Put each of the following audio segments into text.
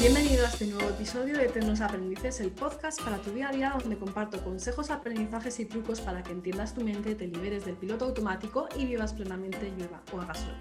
Bienvenido a este nuevo episodio de Eternos Aprendices, el podcast para tu día a día donde comparto consejos, aprendizajes y trucos para que entiendas tu mente, te liberes del piloto automático y vivas plenamente llueva o haga sol.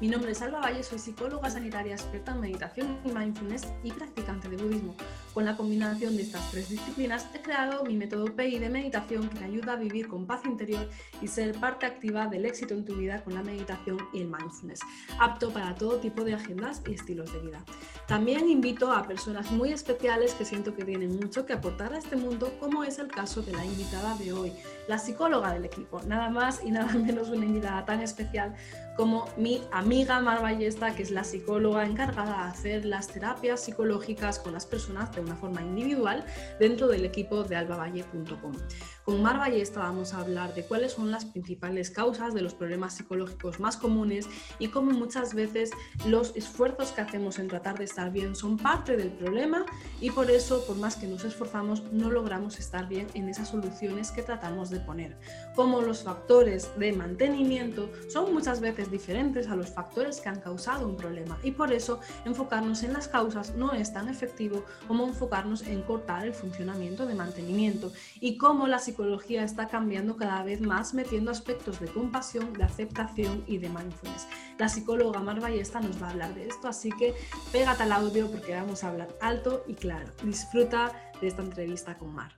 Mi nombre es Alba Valle, soy psicóloga sanitaria experta en meditación y mindfulness y practicante de budismo. Con la combinación de estas tres disciplinas he creado mi método PI de meditación que te ayuda a vivir con paz interior y ser parte activa del éxito en tu vida con la meditación y el mindfulness, apto para todo tipo de agendas y estilos de vida. También invito a personas muy especiales que siento que tienen mucho que aportar a este mundo, como es el caso de la invitada de hoy, la psicóloga del equipo, nada más y nada menos una invitada tan especial como mi amiga Mar Ballesta, que es la psicóloga encargada de hacer las terapias psicológicas con las personas de una forma individual dentro del equipo de albavalle.com. Con Mar Ballesta vamos a hablar de cuáles son las principales causas de los problemas psicológicos más comunes y cómo muchas veces los esfuerzos que hacemos en tratar de estar bien son parte del problema y por eso, por más que nos esforzamos, no logramos estar bien en esas soluciones que tratamos de poner. Como los factores de mantenimiento son muchas veces diferentes a los factores que han causado un problema y por eso enfocarnos en las causas no es tan efectivo como enfocarnos en cortar el funcionamiento de mantenimiento y cómo la psicología está cambiando cada vez más metiendo aspectos de compasión, de aceptación y de mindfulness. La psicóloga Mar Ballesta nos va a hablar de esto, así que pégate al audio porque vamos a hablar alto y claro. Disfruta de esta entrevista con Mar.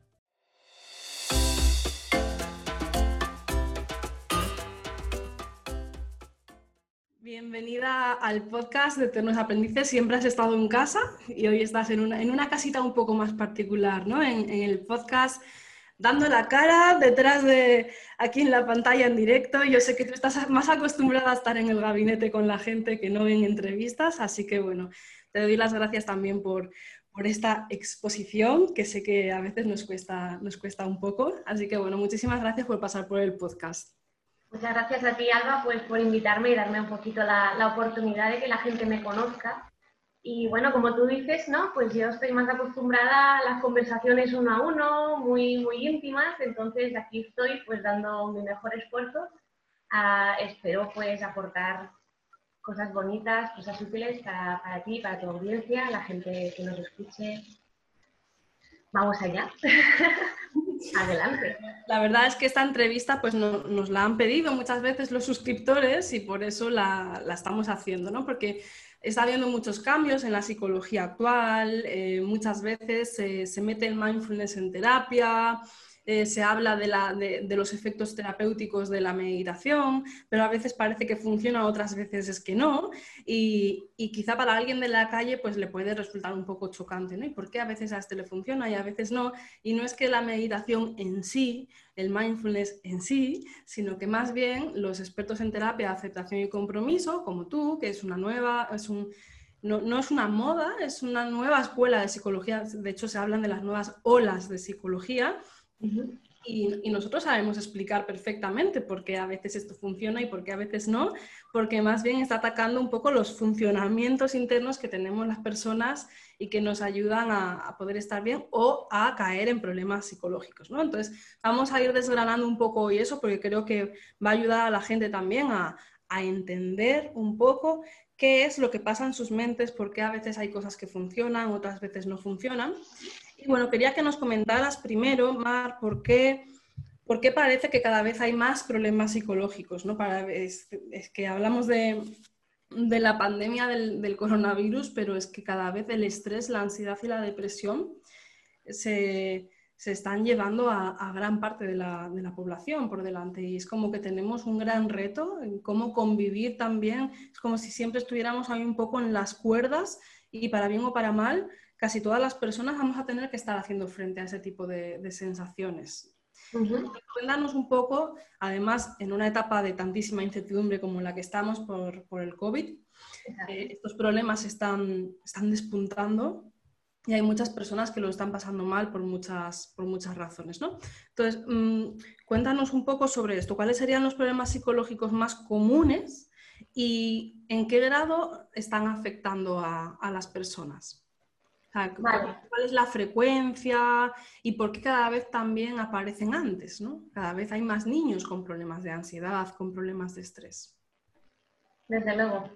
Bienvenida al podcast de Eternos Aprendices. Siempre has estado en casa y hoy estás en una, casita un poco más particular, ¿no? En el podcast dando la cara detrás de aquí en la pantalla en directo. Yo sé que tú estás más acostumbrada a estar en el gabinete con la gente que no en entrevistas, así que bueno, te doy las gracias también por, por esta exposición, que sé que a veces nos cuesta, nos cuesta un poco. Así que bueno, muchísimas gracias por pasar por el podcast. Muchas gracias a ti, Alba, pues, por invitarme y darme un poquito la, la oportunidad de que la gente me conozca y bueno, como tú dices, ¿no? Pues yo estoy más acostumbrada a las conversaciones uno a uno, muy, muy íntimas, entonces aquí estoy pues dando mi mejor esfuerzo. Ah, espero pues aportar cosas bonitas, cosas útiles para, para ti, para tu audiencia, la gente que nos escuche. Vamos allá. Adelante. La verdad es que esta entrevista pues nos la han pedido muchas veces los suscriptores y por eso la, estamos haciendo, ¿no? Porque está habiendo muchos cambios en la psicología actual, eh, muchas veces se mete el mindfulness en terapia, eh, se habla de, los efectos terapéuticos de la meditación, pero a veces parece que funciona, otras veces es que no, y, quizá para alguien de la calle pues le puede resultar un poco chocante, ¿no? ¿Y por qué a veces a este le funciona y a veces no? Y no es que la meditación en sí, el mindfulness en sí, sino que más bien los expertos en terapia, aceptación y compromiso, como tú, que es una nueva, es un... No, es una moda, es una nueva escuela de psicología. De hecho, se hablan de las nuevas olas de psicología, y, nosotros sabemos explicar perfectamente por qué a veces esto funciona y por qué a veces no, porque más bien está atacando un poco los funcionamientos internos que tenemos las personas y que nos ayudan a, poder estar bien o a caer en problemas psicológicos. ¿no? Entonces, vamos a ir desgranando un poco hoy eso porque creo que va a ayudar a la gente también a, a entender un poco qué es lo que pasa en sus mentes, por qué a veces hay cosas que funcionan, otras veces no funcionan. Y bueno, quería que nos comentaras primero, Mar, por qué, por qué parece que cada vez hay más problemas psicológicos, ¿no? Es, que hablamos de, la pandemia del, coronavirus, pero es que cada vez el estrés, la ansiedad y la depresión se, se están llevando a, a gran parte de la, de la, población por delante. Y es como que tenemos un gran reto en cómo convivir también. Es como si siempre estuviéramos ahí un poco en las cuerdas y para bien o para mal, casi todas las personas vamos a tener que estar haciendo frente a ese tipo de, sensaciones. Cuéntanos un poco, además, en una etapa de tantísima incertidumbre como la que estamos por, el COVID, eh, estos problemas están, están despuntando y hay muchas personas que lo están pasando mal por muchas, por muchas razones. ¿no? Entonces, mm, cuéntanos un poco sobre esto. ¿Cuáles serían los problemas psicológicos más comunes y en qué grado están afectando a, a las personas? ¿Cuál es la frecuencia y por qué cada vez también aparecen antes? ¿no? Cada vez hay más niños con problemas de ansiedad, con problemas de estrés. Desde luego.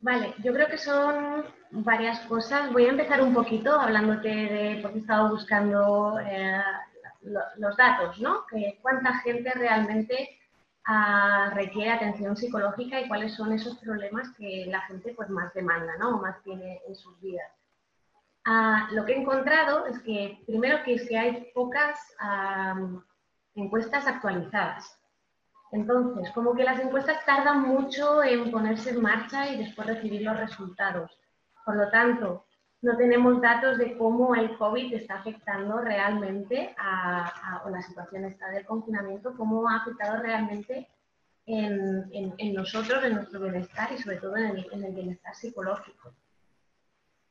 Vale, yo creo que son varias cosas. Voy a empezar un poquito hablándote de, porque he estado buscando eh, los datos, ¿no? Que cuánta gente realmente ah, requiere atención psicológica y cuáles son esos problemas que la gente pues más demanda, ¿no? O más tiene en sus vidas. Ah, lo que he encontrado es que, primero, que, que hay pocas encuestas actualizadas. Entonces, como que las encuestas tardan mucho en ponerse en marcha y después recibir los resultados. Por lo tanto, no tenemos datos de cómo el COVID está afectando realmente a, o la situación esta del confinamiento, cómo ha afectado realmente en, nosotros, en nuestro bienestar y sobre todo en el bienestar psicológico.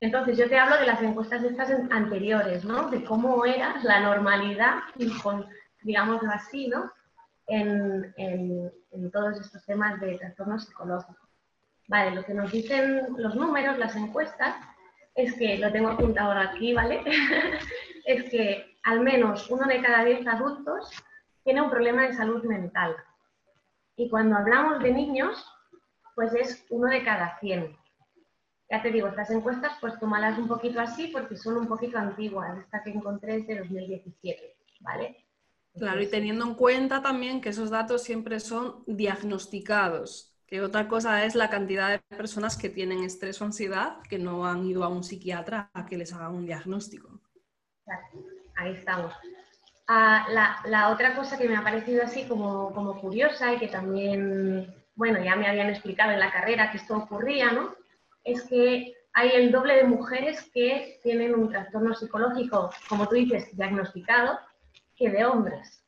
Entonces, yo te hablo de las encuestas estas anteriores, ¿no? De cómo era la normalidad, digámoslo así, ¿no? En, todos estos temas de trastorno psicológico. Vale, lo que nos dicen los números, las encuestas, es que, lo tengo apuntado aquí, ¿vale? es que al menos uno de cada diez adultos tiene un problema de salud mental. Y cuando hablamos de niños, pues es uno de cada cien. Ya te digo, estas encuestas pues tómalas un poquito así porque son un poquito antiguas. Esta que encontré es de 2017, ¿vale? Claro, y teniendo en cuenta también que esos datos siempre son diagnosticados, que otra cosa es la cantidad de personas que tienen estrés o ansiedad que no han ido a un psiquiatra a que les haga un diagnóstico. Ahí estamos. Ah, la, la, otra cosa que me ha parecido así como, como curiosa y que también, bueno, ya me habían explicado en la carrera que esto ocurría, ¿no? Es que hay el doble de mujeres que tienen un trastorno psicológico, como tú dices, diagnosticado, que de hombres,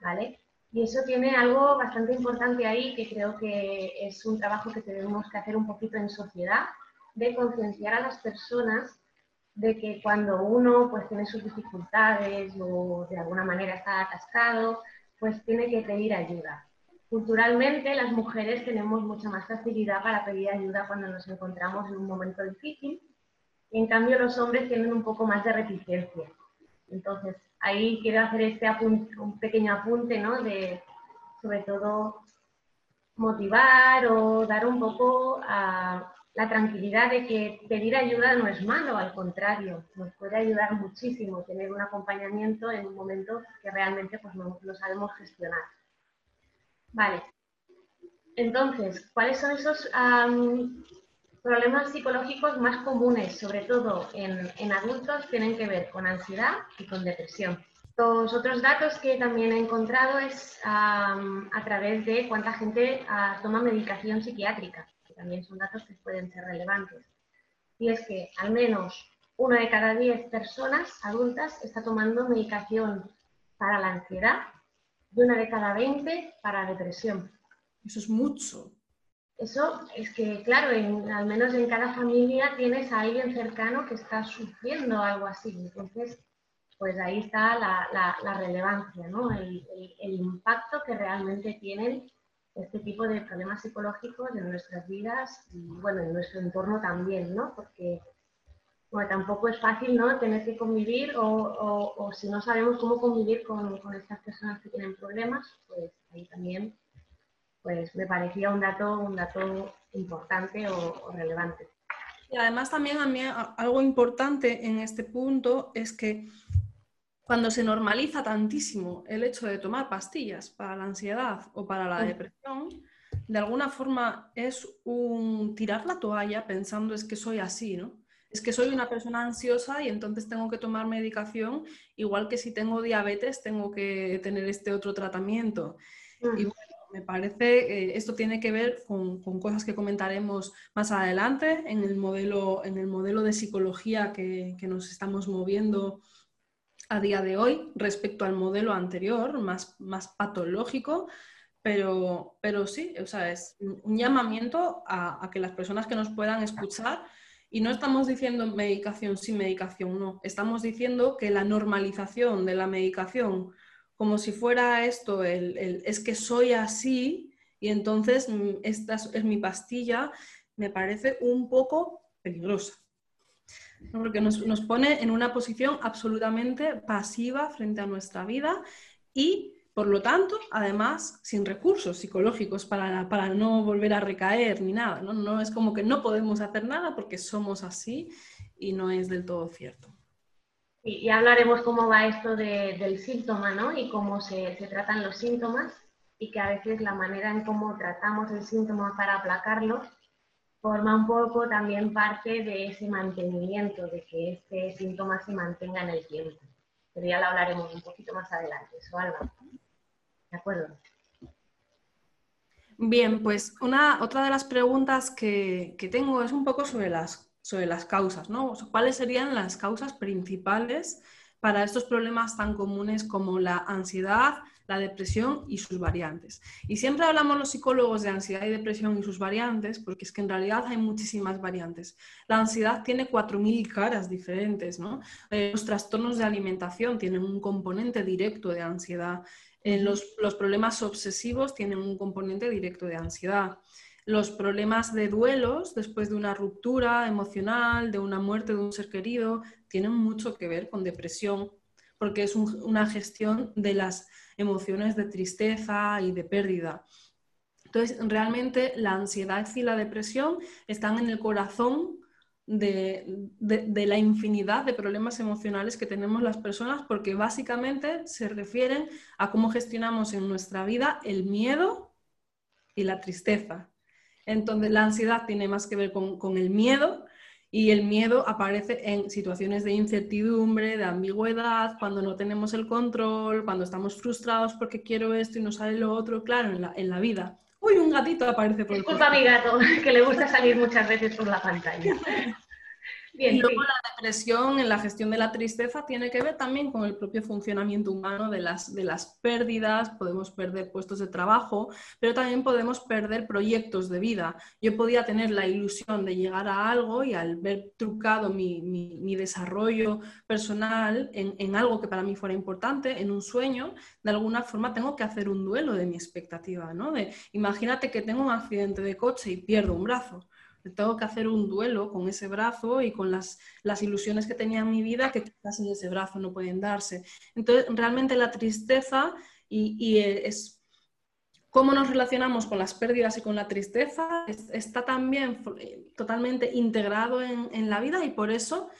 ¿vale? Y eso tiene algo bastante importante ahí, que creo que es un trabajo que tenemos que hacer un poquito en sociedad, de concienciar a las personas de que cuando uno pues tiene sus dificultades o de alguna manera está atascado, pues tiene que pedir ayuda. Culturalmente, las mujeres tenemos mucha más facilidad para pedir ayuda cuando nos encontramos en un momento difícil y en cambio los hombres tienen un poco más de reticencia. Entonces, ahí quiero hacer este un pequeño apunte, ¿no? De, sobre todo, motivar o dar un poco a la tranquilidad de que pedir ayuda no es malo, al contrario, nos puede ayudar muchísimo tener un acompañamiento en un momento que realmente pues, no, sabemos gestionar. Vale. Entonces, ¿cuáles son esos problemas psicológicos más comunes, sobre todo en, adultos, tienen que ver con ansiedad y con depresión? Los otros datos que también he encontrado es a través de cuánta gente ah, toma medicación psiquiátrica, que también son datos que pueden ser relevantes. Y es que al menos una de cada diez personas adultas está tomando medicación para la ansiedad de una de cada 20 para depresión. Eso es mucho. Eso es que, claro, al menos en cada familia tienes a alguien cercano que está sufriendo algo así. Entonces, pues ahí está la, relevancia, ¿no? El, el, impacto que realmente tienen este tipo de problemas psicológicos en nuestras vidas y, bueno, en nuestro entorno también, ¿no? Porque bueno, tampoco es fácil ¿no? tener que convivir o, si no sabemos cómo convivir con, estas personas que tienen problemas, pues ahí también pues me parecía un dato, un dato importante o, relevante. Y además también a mí algo importante en este punto es que cuando se normaliza tantísimo el hecho de tomar pastillas para la ansiedad o para la depresión, de alguna forma es un tirar la toalla pensando es que soy así, ¿no? Es que soy una persona ansiosa y entonces tengo que tomar medicación, igual que si tengo diabetes tengo que tener este otro tratamiento. Mm. Y bueno, me parece que esto tiene que ver con, cosas que comentaremos más adelante en el modelo, en el modelo de psicología que, nos estamos moviendo a día de hoy respecto al modelo anterior, más, más patológico, pero, pero sí, o sea, es un llamamiento a, a que las personas que nos puedan escuchar y no estamos diciendo medicación sin medicación, no. Estamos diciendo que la normalización de la medicación, como si fuera esto, el, es que soy así y entonces mm, esta es mi pastilla, me parece un poco peligrosa. Porque nos, pone en una posición absolutamente pasiva frente a nuestra vida y Por lo tanto, además, sin recursos psicológicos para, para no volver a recaer ni nada. ¿no? ¿no? es como que no podemos hacer nada porque somos así y no es del todo cierto. Y hablaremos cómo va esto del síntoma, ¿no? Y cómo se, se, tratan los síntomas y que a veces la manera en cómo tratamos el síntoma para aplacarlo forma un poco también parte de ese mantenimiento, de que este síntoma se mantenga en el tiempo. Pero ya lo hablaremos un poquito más adelante, eso, Alba. ¿De acuerdo? Bien, pues una, otra de las preguntas que, que tengo es un poco sobre las sobre las causas, ¿no? ¿Cuáles serían las causas principales para estos problemas tan comunes como la ansiedad, la depresión y sus variantes? Y siempre hablamos los psicólogos de ansiedad y depresión y sus variantes porque es que en realidad hay muchísimas variantes. La ansiedad tiene 4.000 caras diferentes, ¿no? Eh, los trastornos de alimentación tienen un componente directo de ansiedad. Eh, los, los problemas obsesivos tienen un componente directo de ansiedad los problemas de duelos después de una ruptura emocional, de una muerte de un ser querido, tienen mucho que ver con depresión, porque es una gestión de las emociones de tristeza y de pérdida. Entonces, realmente la ansiedad y la depresión están en el corazón de, de, la infinidad de problemas emocionales que tenemos las personas porque básicamente se refieren a cómo gestionamos en nuestra vida el miedo y la tristeza. Entonces, la ansiedad tiene más que ver con, el miedo y el miedo aparece en situaciones de incertidumbre, de ambigüedad, cuando no tenemos el control, cuando estamos frustrados porque quiero esto y no sale lo otro, claro, en la, en la vida. Uy, un gatito aparece por Disculpa a mi gato, que le gusta salir muchas veces por la pantalla. y luego la depresión en la gestión de la tristeza tiene que ver también con el propio funcionamiento humano de las, de las pérdidas. Podemos perder puestos de trabajo, pero también podemos perder proyectos de vida. Yo podía tener la ilusión de llegar a algo y al ver trucado mi, mi, desarrollo personal en, en, algo que para mí fuera importante, en un sueño, de alguna forma tengo que hacer un duelo de mi expectativa. ¿no? De, imagínate que tengo un accidente de coche y pierdo un brazo tengo que hacer un duelo con ese brazo y con las, las ilusiones que tenía en mi vida que quizás en ese brazo no pueden darse. Entonces, realmente la tristeza y, es cómo nos relacionamos con las pérdidas y con la tristeza está también totalmente integrado en, en la vida y por eso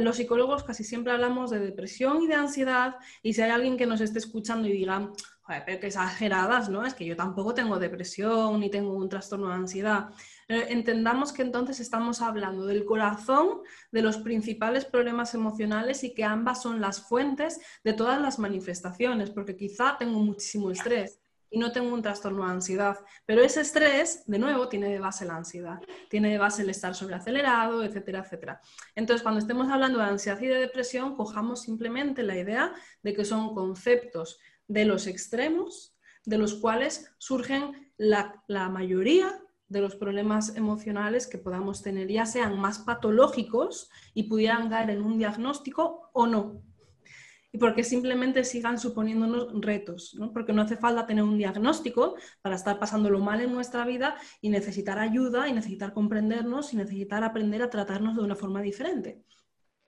los psicólogos casi siempre hablamos de depresión y de ansiedad y si hay alguien que nos esté escuchando y diga, joder, pero qué exageradas, ¿no? Es que yo tampoco tengo depresión ni tengo un trastorno de ansiedad. Eh, entendamos que entonces estamos hablando del corazón de los principales problemas emocionales y que ambas son las fuentes de todas las manifestaciones, porque quizá tengo muchísimo estrés y no tengo un trastorno de ansiedad, pero ese estrés, de nuevo, tiene de base la ansiedad, tiene de base el estar sobreacelerado, etcétera, etcétera. Entonces, cuando estemos hablando de ansiedad y de depresión, cojamos simplemente la idea de que son conceptos de los extremos, de los cuales surgen la, la mayoría de los problemas emocionales que podamos tener, ya sean más patológicos y pudieran dar en un diagnóstico o no. Y porque simplemente sigan suponiéndonos retos, ¿no? porque no hace falta tener un diagnóstico para estar pasándolo mal en nuestra vida y necesitar ayuda y necesitar comprendernos y necesitar aprender a tratarnos de una forma diferente.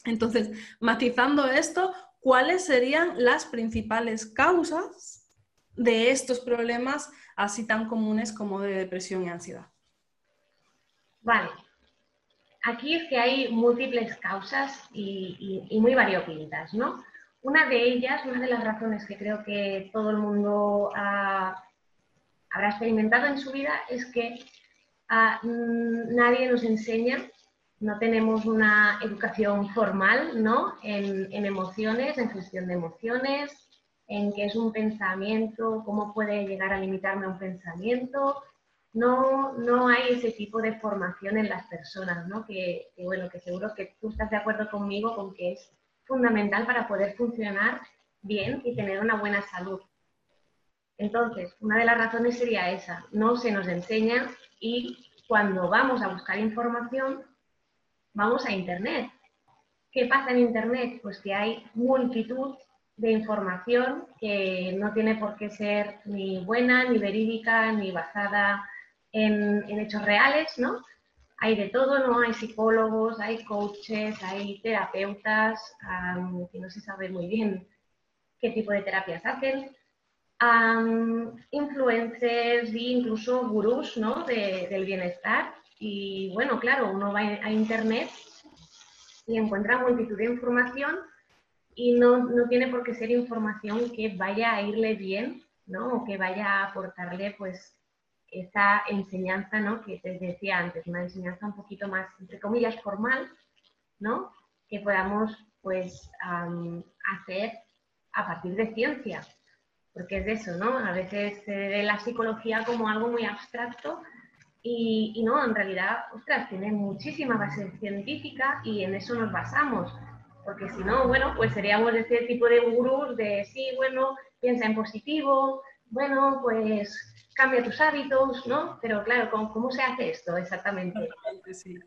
Entonces, matizando esto, ¿cuáles serían las principales causas de estos problemas así tan comunes como de depresión y ansiedad? Vale. Aquí es que hay múltiples causas y, muy variopintas, ¿no? Una de ellas, una de las razones que creo que todo el mundo habrá experimentado en su vida es que ah, mm, nadie nos enseña, no tenemos una educación formal ¿no? en, en, emociones, en gestión de emociones, en qué es un pensamiento, cómo puede llegar a limitarme un pensamiento, no, no hay ese tipo de formación en las personas, ¿no? Que, bueno, que seguro que tú estás de acuerdo conmigo con que es fundamental para poder funcionar bien y tener una buena salud. Entonces, una de las razones sería esa, no se nos enseña y cuando vamos a buscar información, vamos a Internet. ¿Qué pasa en Internet? Pues que hay multitud de información que no tiene por qué ser ni buena, ni verídica, ni basada en, hechos reales, ¿no? Hay de todo, ¿no? Hay psicólogos, hay coaches, hay terapeutas, que no se sabe muy bien qué tipo de terapias hacen. influencers e incluso gurús ¿no? del bienestar. Y bueno, claro, uno va a internet y encuentra multitud de información y no, no, tiene por qué ser información que vaya a irle bien, ¿no? O que vaya a aportarle, pues, esa enseñanza, ¿no? Que te decía antes, una enseñanza un poquito más, entre comillas, formal, ¿no? Que podamos, pues, hacer a partir de ciencia, porque es de eso, ¿no? A veces se ve la psicología como algo muy abstracto y, y, no, en realidad, ostras, tiene muchísima base científica y en eso nos basamos porque si no, bueno, pues seríamos ese tipo de gurús de sí, bueno, piensa en positivo, bueno, pues cambia tus hábitos, ¿no? Pero claro, ¿cómo, se hace esto exactamente?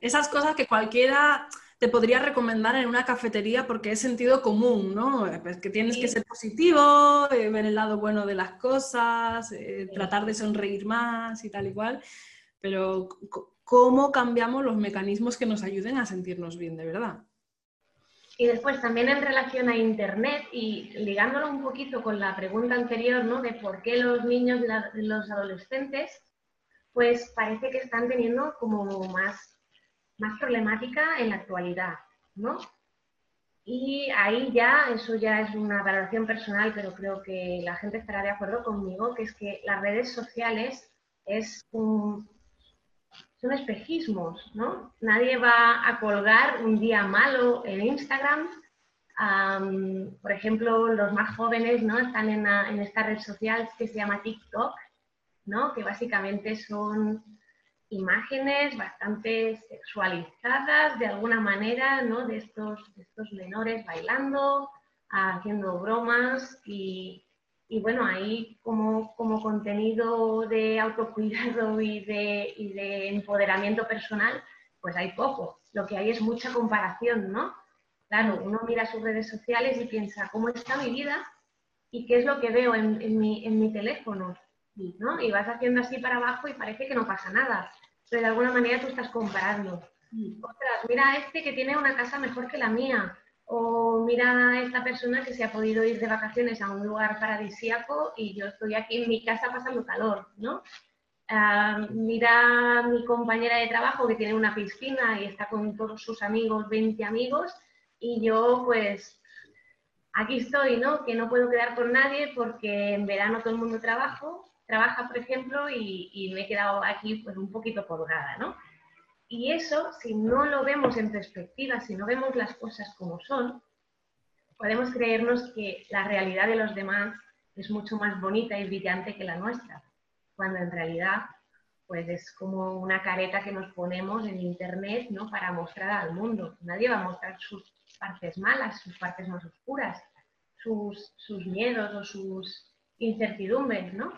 Esas cosas que cualquiera te podría recomendar en una cafetería porque es sentido común, ¿no? Pues que tienes que ser positivo, eh, ver el lado bueno de las cosas, eh, tratar de sonreír más y tal y cual, pero ¿cómo cambiamos los mecanismos que nos ayuden a sentirnos bien de verdad? Y después también en relación a Internet y ligándolo un poquito con la pregunta anterior, ¿no? De por qué los niños y los adolescentes, pues parece que están teniendo como más, más problemática en la actualidad, ¿no? Y ahí ya, eso ya es una valoración personal, pero creo que la gente estará de acuerdo conmigo, que es que las redes sociales es un, son espejismos, ¿no? Nadie va a colgar un día malo en Instagram. por ejemplo, los más jóvenes ¿no? están en, esta red social que se llama TikTok, ¿no? que básicamente son imágenes bastante sexualizadas de alguna manera ¿no? de, estos, de estos menores bailando, haciendo bromas y, y bueno, ahí como, como contenido de autocuidado y de, y de, empoderamiento personal, pues hay poco. Lo que hay es mucha comparación, ¿no? Claro, uno mira sus redes sociales y piensa, ¿cómo está mi vida? ¿Y qué es lo que veo en, en, mi, en mi, teléfono? ¿no? Y vas haciendo así para abajo y parece que no pasa nada. Pero de alguna manera tú estás comparando. Mm. Ostras, mira este que tiene una casa mejor que la mía o mira a esta persona que se ha podido ir de vacaciones a un lugar paradisíaco y yo estoy aquí en mi casa pasando calor, ¿no? Ah, mira a mi compañera de trabajo que tiene una piscina y está con todos sus amigos, 20 amigos, y yo pues aquí estoy, ¿no? Que no puedo quedar con nadie porque en verano todo el mundo trabajo, trabaja, por ejemplo, y, y me he quedado aquí pues un poquito colgada, ¿no? Y eso, si no lo vemos en perspectiva, si no vemos las cosas como son, podemos creernos que la realidad de los demás es mucho más bonita y brillante que la nuestra, cuando en realidad pues es como una careta que nos ponemos en internet ¿no? para mostrar al mundo. Nadie va a mostrar sus partes malas, sus partes más oscuras, sus, sus miedos o sus incertidumbres, ¿no?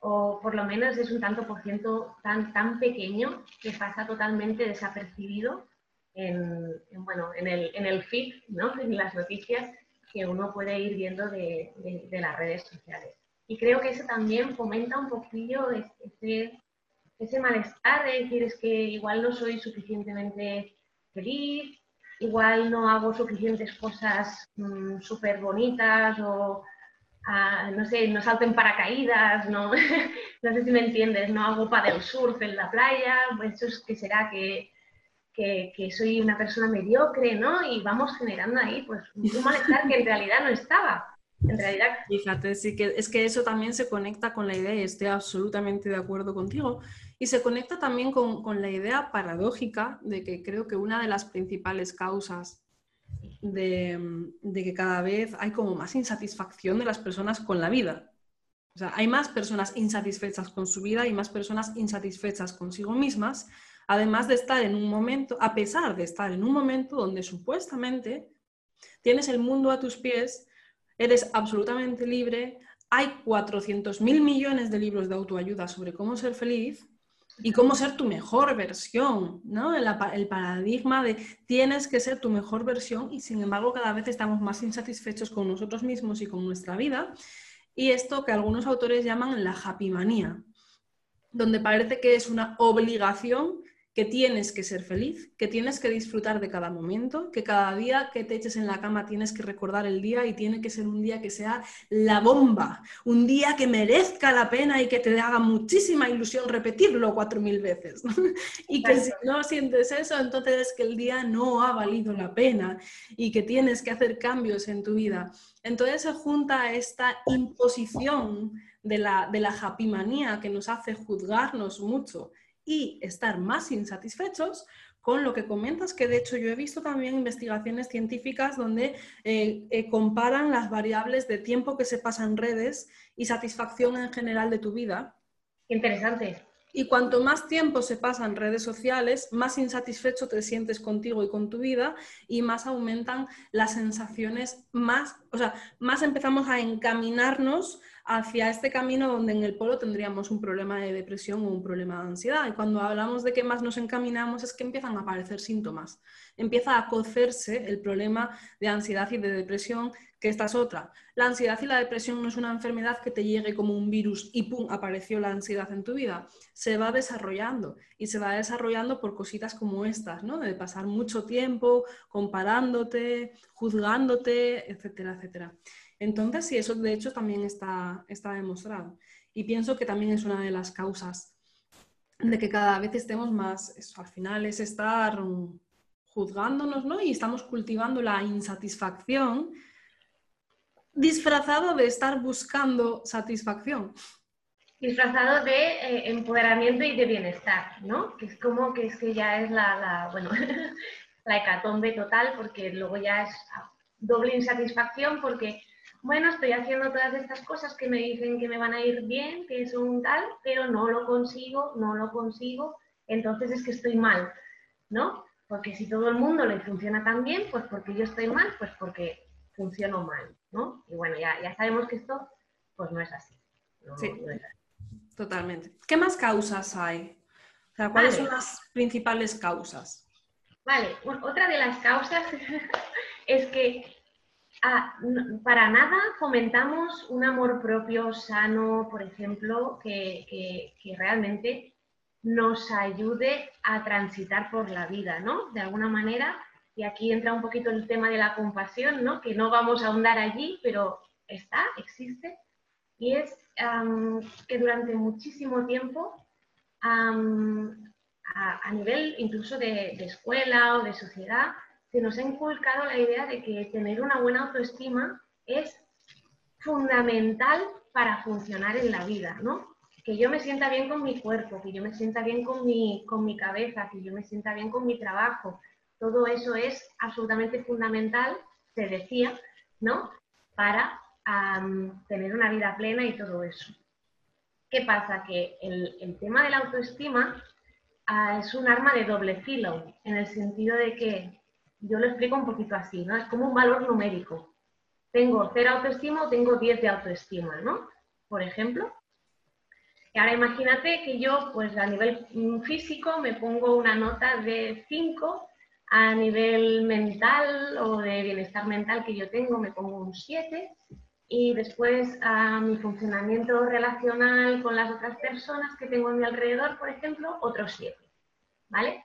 O por lo menos es un tanto por ciento tan, tan pequeño que pasa totalmente desapercibido en, bueno, en, el, en el feed, ¿no? en las noticias que uno puede ir viendo de, de, las redes sociales. Y creo que eso también fomenta un poquillo ese, ese malestar de decir es que igual no soy suficientemente feliz, igual no hago suficientes cosas mm, súper bonitas o no sé, no salto en paracaídas, no, no sé si me entiendes, no hago paddle surf en la playa, pues eso es que será que, que, que, soy una persona mediocre, ¿no? Y vamos generando ahí pues un malestar que en realidad no estaba. En realidad... Fíjate, sí que es que eso también se conecta con la idea, y estoy absolutamente de acuerdo contigo, y se conecta también con, con la idea paradójica de que creo que una de las principales causas de, que cada vez hay como más insatisfacción de las personas con la vida. O sea, hay más personas insatisfechas con su vida y más personas insatisfechas consigo mismas, además de estar en un momento, a pesar de estar en un momento donde supuestamente tienes el mundo a tus pies, eres absolutamente libre, hay 400 mil millones de libros de autoayuda sobre cómo ser feliz y cómo ser tu mejor versión, ¿no? El, el, paradigma de tienes que ser tu mejor versión y sin embargo cada vez estamos más insatisfechos con nosotros mismos y con nuestra vida. Y esto que algunos autores llaman la happy manía, donde parece que es una obligación que tienes que ser feliz, que tienes que disfrutar de cada momento, que cada día que te eches en la cama tienes que recordar el día y tiene que ser un día que sea la bomba, un día que merezca la pena y que te haga muchísima ilusión repetirlo cuatro mil veces. y que si no sientes eso, entonces es que el día no ha valido la pena y que tienes que hacer cambios en tu vida. Entonces se junta esta imposición de la, de la japimanía que nos hace juzgarnos mucho y estar más insatisfechos con lo que comentas, que de hecho yo he visto también investigaciones científicas donde eh, eh, comparan las variables de tiempo que se pasa en redes y satisfacción en general de tu vida. Interesante. Y cuanto más tiempo se pasa en redes sociales, más insatisfecho te sientes contigo y con tu vida y más aumentan las sensaciones, más, o sea, más empezamos a encaminarnos hacia este camino donde en el polo tendríamos un problema de depresión o un problema de ansiedad. Y cuando hablamos de que más nos encaminamos es que empiezan a aparecer síntomas. Empieza a cocerse el problema de ansiedad y de depresión, que esta es otra. La ansiedad y la depresión no es una enfermedad que te llegue como un virus y ¡pum! apareció la ansiedad en tu vida. Se va desarrollando y se va desarrollando por cositas como estas, ¿no? De pasar mucho tiempo comparándote, juzgándote, etcétera, etcétera. Entonces, sí, eso de hecho también está, está demostrado. Y pienso que también es una de las causas de que cada vez estemos más, eso, al final es estar juzgándonos, ¿no? Y estamos cultivando la insatisfacción disfrazado de estar buscando satisfacción. Disfrazado de eh, empoderamiento y de bienestar, ¿no? Que es como que es que ya es la, la bueno, la hecatombe total, porque luego ya es doble insatisfacción porque bueno, estoy haciendo todas estas cosas que me dicen que me van a ir bien, que es un tal, pero no lo consigo, no lo consigo, entonces es que estoy mal, ¿no? Porque si todo el mundo le funciona tan bien, pues porque yo estoy mal, pues porque funciono mal, ¿no? Y bueno, ya, ya sabemos que esto, pues no es así. sí, totalmente. ¿Qué más causas hay? O sea, ¿cuáles son las principales causas? Vale, otra de las causas es que Ah, para nada fomentamos un amor propio sano, por ejemplo, que, realmente nos ayude a transitar por la vida, ¿no? De alguna manera, y aquí entra un poquito el tema de la compasión, ¿no? Que no vamos a ahondar allí, pero está, existe, y es que durante muchísimo tiempo, a, nivel incluso de escuela o de sociedad, se nos ha inculcado la idea de que tener una buena autoestima es fundamental para funcionar en la vida, ¿no? Que yo me sienta bien con mi cuerpo, que yo me sienta bien con mi, con mi cabeza, que yo me sienta bien con mi trabajo. Todo eso es absolutamente fundamental, se decía, ¿no? Para tener una vida plena y todo eso. ¿Qué pasa? Que el, tema de la autoestima ah, es un arma de doble filo, en el sentido de que yo lo explico un poquito así, ¿no? Es como un valor numérico. Tengo cero autoestima o tengo 10 de autoestima, ¿no? Por ejemplo. Y ahora imagínate que yo, pues a nivel físico, me pongo una nota de 5, a nivel mental o de bienestar mental que yo tengo, me pongo un 7, y después a mi funcionamiento relacional con las otras personas que tengo a mi alrededor, por ejemplo, otro 7, ¿vale?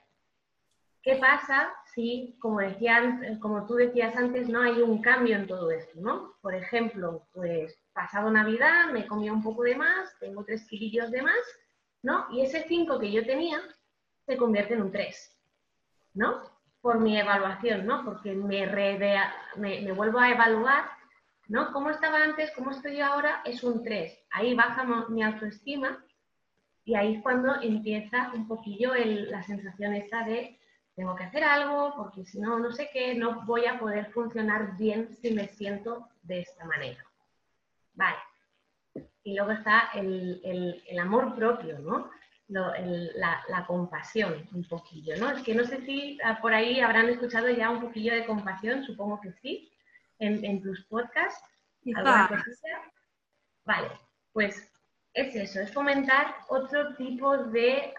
¿Qué pasa si, como, decían, como tú decías antes, no hay un cambio en todo esto? ¿no? Por ejemplo, pues pasado Navidad me comí un poco de más, tengo tres kilillos de más, ¿no? Y ese 5 que yo tenía se convierte en un 3, ¿no? Por mi evaluación, ¿no? Porque me, me, me vuelvo a evaluar, ¿no? ¿Cómo estaba antes? ¿Cómo estoy ahora? Es un 3. Ahí baja mi autoestima y ahí es cuando empieza un poquillo la sensación esta de tengo que hacer algo porque si no, no sé qué, no voy a poder funcionar bien si me siento de esta manera. Vale. Y luego está el, amor propio, ¿no? la, compasión un poquillo, ¿no? Es que no sé si ah, por ahí habrán escuchado ya un poquillo de compasión, supongo que sí, en, tus podcasts. Vale, pues es eso, es fomentar otro tipo de,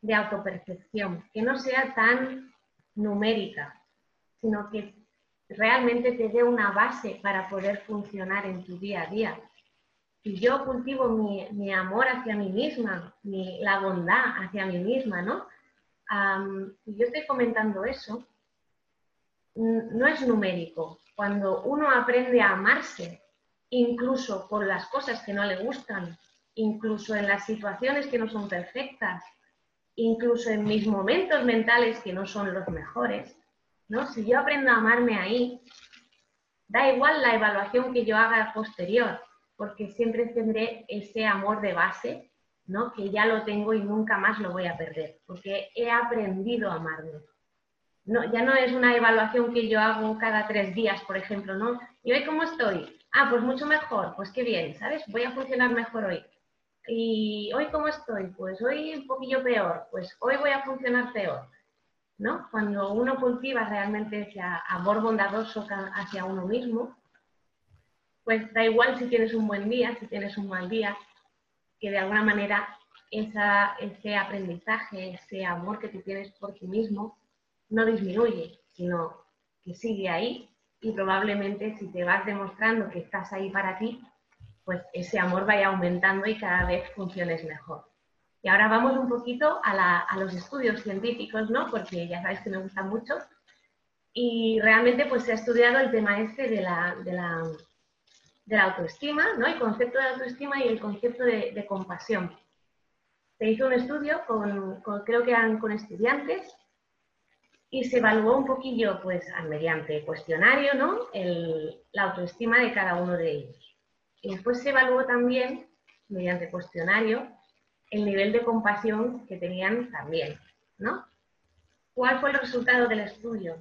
de autopercepción, que no sea tan numérica, sino que realmente te dé una base para poder funcionar en tu día a día. si yo cultivo mi, amor hacia mí misma, mi, la bondad hacia mí misma, ¿no? si yo estoy comentando eso, no es numérico. Cuando uno aprende a amarse, incluso por las cosas que no le gustan, incluso en las situaciones que no son perfectas, incluso en mis momentos mentales que no son los mejores, ¿no? Si yo aprendo a amarme ahí, da igual la evaluación que yo haga posterior, porque siempre tendré ese amor de base, ¿no? Que ya lo tengo y nunca más lo voy a perder, porque he aprendido a amarme. No, ya no es una evaluación que yo hago cada tres días, por ejemplo, ¿no? ¿Y hoy cómo estoy? Ah, pues mucho mejor, pues qué bien, ¿sabes? Voy a funcionar mejor hoy. ¿Y hoy cómo estoy? Pues hoy un poquillo peor, pues hoy voy a funcionar peor. ¿no? Cuando uno cultiva realmente ese amor bondadoso hacia uno mismo, pues da igual si tienes un buen día, si tienes un mal día, que de alguna manera ese aprendizaje, ese amor que tú tienes por ti mismo, no disminuye, sino que sigue ahí y probablemente si te vas demostrando que estás ahí para ti, pues ese amor vaya aumentando y cada vez funciones mejor. Y ahora vamos un poquito a, los estudios científicos, ¿no? Porque ya sabéis que me gustan mucho. Y realmente pues se ha estudiado el tema este de la, autoestima, ¿no? El concepto de autoestima y el concepto de, compasión. Se hizo un estudio con, creo que con estudiantes y se evaluó un poquillo, pues, mediante cuestionario, ¿no? la autoestima de cada uno de ellos. Y después se evaluó también, mediante cuestionario, el nivel de compasión que tenían también, ¿no? ¿Cuál fue el resultado del estudio?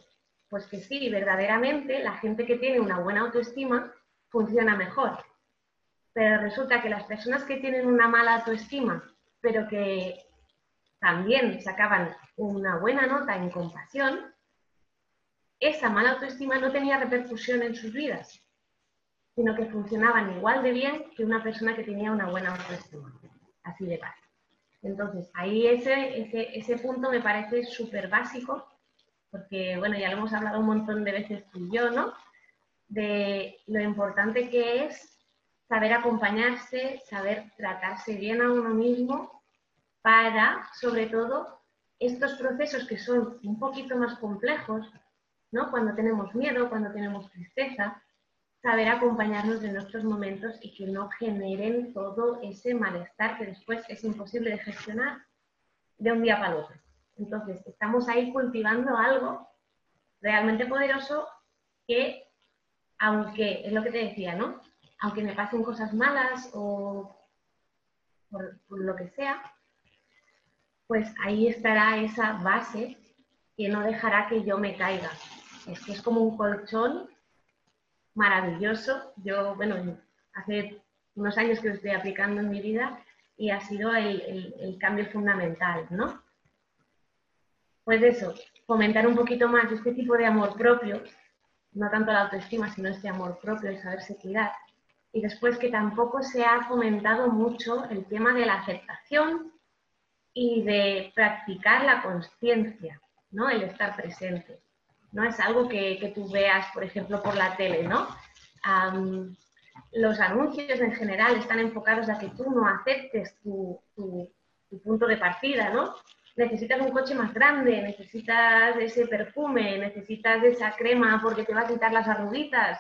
Pues que sí, verdaderamente la gente que tiene una buena autoestima funciona mejor. Pero resulta que las personas que tienen una mala autoestima, pero que también sacaban una buena nota en compasión, esa mala autoestima no tenía repercusión en sus vidas, sino que funcionaban igual de bien que una persona que tenía una buena autoestima así de fácil. Entonces, ahí ese, ese, ese punto me parece súper básico, porque, bueno, ya lo hemos hablado un montón de veces tú y yo, ¿no? De lo importante que es saber acompañarse, saber tratarse bien a uno mismo para, sobre todo, estos procesos que son un poquito más complejos, ¿no? Cuando tenemos miedo, cuando tenemos tristeza, saber acompañarnos en nuestros momentos y que no generen todo ese malestar que después es imposible de gestionar de un día para otro. Entonces, estamos ahí cultivando algo realmente poderoso que, aunque, es lo que te decía, ¿no? Aunque me pasen cosas malas o por, por lo que sea, pues ahí estará esa base que no dejará que yo me caiga. Es que es como un colchón maravilloso. Yo, bueno, hace unos años que lo estoy aplicando en mi vida y ha sido el, cambio fundamental, ¿no? Pues eso, fomentar un poquito más este tipo de amor propio, no tanto la autoestima, sino este amor propio, el saberse cuidar. Y después que tampoco se ha fomentado mucho el tema de la aceptación y de practicar la conciencia, ¿no? El estar presente no es algo que, tú veas, por ejemplo, por la tele, ¿no? los anuncios en general están enfocados a que tú no aceptes tu, punto de partida, ¿no? Necesitas un coche más grande, necesitas ese perfume, necesitas esa crema porque te va a quitar las arruguitas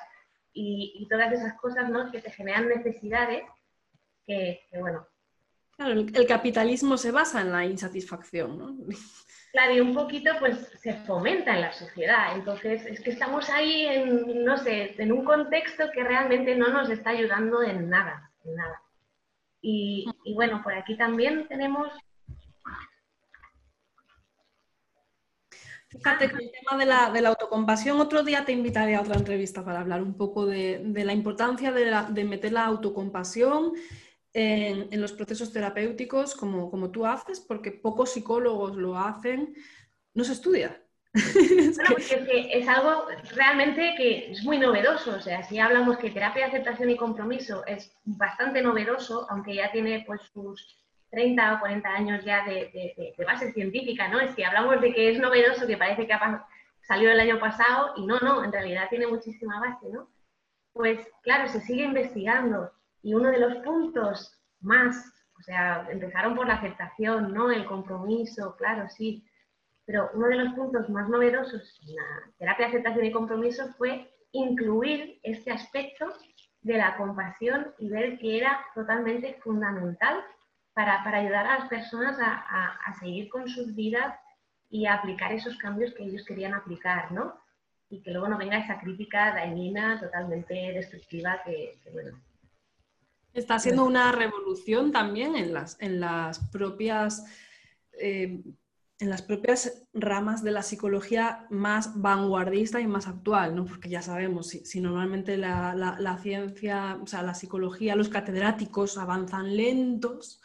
y, todas esas cosas, ¿no? Que te generan necesidades que, bueno. Claro, el capitalismo se basa en la insatisfacción, ¿no? Claro, y un poquito pues se fomenta en la sociedad. Entonces, es que estamos ahí en, no sé, en un contexto que realmente no nos está ayudando en nada, en nada. Y, bueno, por aquí también tenemos... Fíjate que el tema de la, de la, autocompasión, otro día te invitaré a otra entrevista para hablar un poco de, de la importancia de, la, de meter la autocompasión en, los procesos terapéuticos como, como, tú haces, porque pocos psicólogos lo hacen, no se estudia. Bueno, es, que es algo realmente que es muy novedoso. O sea, si hablamos que terapia de aceptación y compromiso es bastante novedoso, aunque ya tiene pues sus 30 o 40 años ya de, de, base científica, ¿no? Es que hablamos de que es novedoso, que parece que ha salido el año pasado y no, no, en realidad tiene muchísima base, ¿no? Pues claro, se sigue investigando Y uno de los puntos más, o sea, empezaron por la aceptación, ¿no? El compromiso, claro, sí. Pero uno de los puntos más novedosos en la terapia de aceptación y compromiso fue incluir este aspecto de la compasión y ver que era totalmente fundamental para, ayudar a las personas a, seguir con sus vidas y a aplicar esos cambios que ellos querían aplicar, ¿no? Y que luego no venga esa crítica dañina, totalmente destructiva, que, bueno. Está siendo una revolución también en las, en las propias eh, en las propias ramas de la psicología más vanguardista y más actual, ¿no? porque ya sabemos, si, normalmente la, ciencia, o sea, la psicología, los catedráticos avanzan lentos,